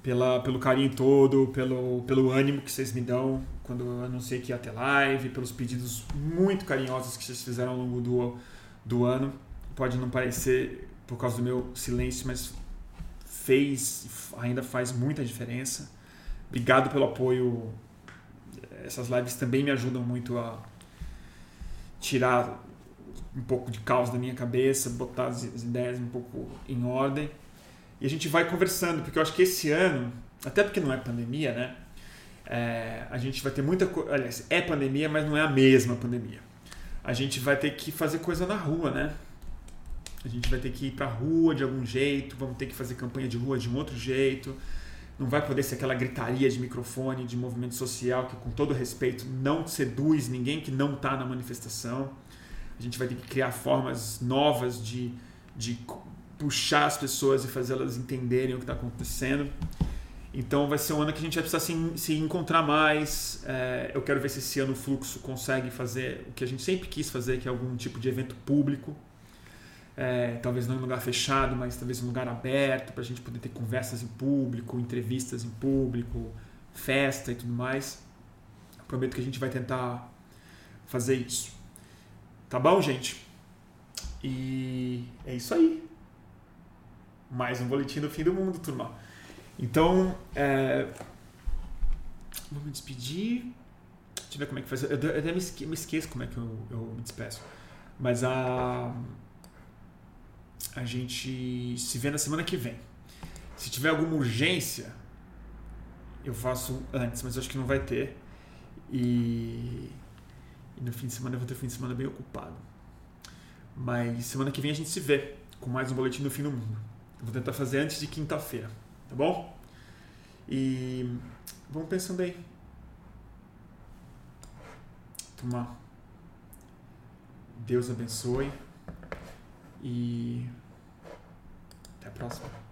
Speaker 2: pela, pelo carinho todo, pelo, pelo ânimo que vocês me dão quando eu anunciei que ia ter live, pelos pedidos muito carinhosos que vocês fizeram ao longo do, do ano. Pode não parecer por causa do meu silêncio, mas fez, ainda faz muita diferença. Obrigado pelo apoio. Essas lives também me ajudam muito a tirar um pouco de caos da minha cabeça, botar as ideias um pouco em ordem. E a gente vai conversando, porque eu acho que esse ano, até porque não é pandemia, né? É, a gente vai ter muita coisa. Aliás, é pandemia, mas não é a mesma pandemia. A gente vai ter que fazer coisa na rua, né? A gente vai ter que ir pra rua de algum jeito, vamos ter que fazer campanha de rua de um outro jeito. Não vai poder ser aquela gritaria de microfone, de movimento social, que com todo respeito não seduz ninguém que não está na manifestação. A gente vai ter que criar formas novas de, de puxar as pessoas e fazê-las entenderem o que está acontecendo. Então vai ser um ano que a gente vai precisar se, se encontrar mais. É, eu quero ver se esse ano o Fluxo consegue fazer o que a gente sempre quis fazer, que é algum tipo de evento público. É, talvez não em lugar fechado, mas talvez em lugar aberto, para a gente poder ter conversas em público, entrevistas em público, festa e tudo mais. prometo que a gente vai tentar fazer isso. Tá bom, gente? E é isso aí mais um boletim do fim do mundo, turma. Então, é... vou me despedir. Deixa eu ver como é que faz. Eu, até me esqueço como é que eu, eu me despeço. Mas a. A gente se vê na semana que vem. Se tiver alguma urgência, eu faço antes, mas acho que não vai ter. E, e no fim de semana eu vou ter um fim de semana bem ocupado. Mas semana que vem a gente se vê com mais um boletim do fim do mundo. Vou tentar fazer antes de quinta-feira, tá bom? E vamos pensando aí. Tomar. Deus abençoe. E até a próxima.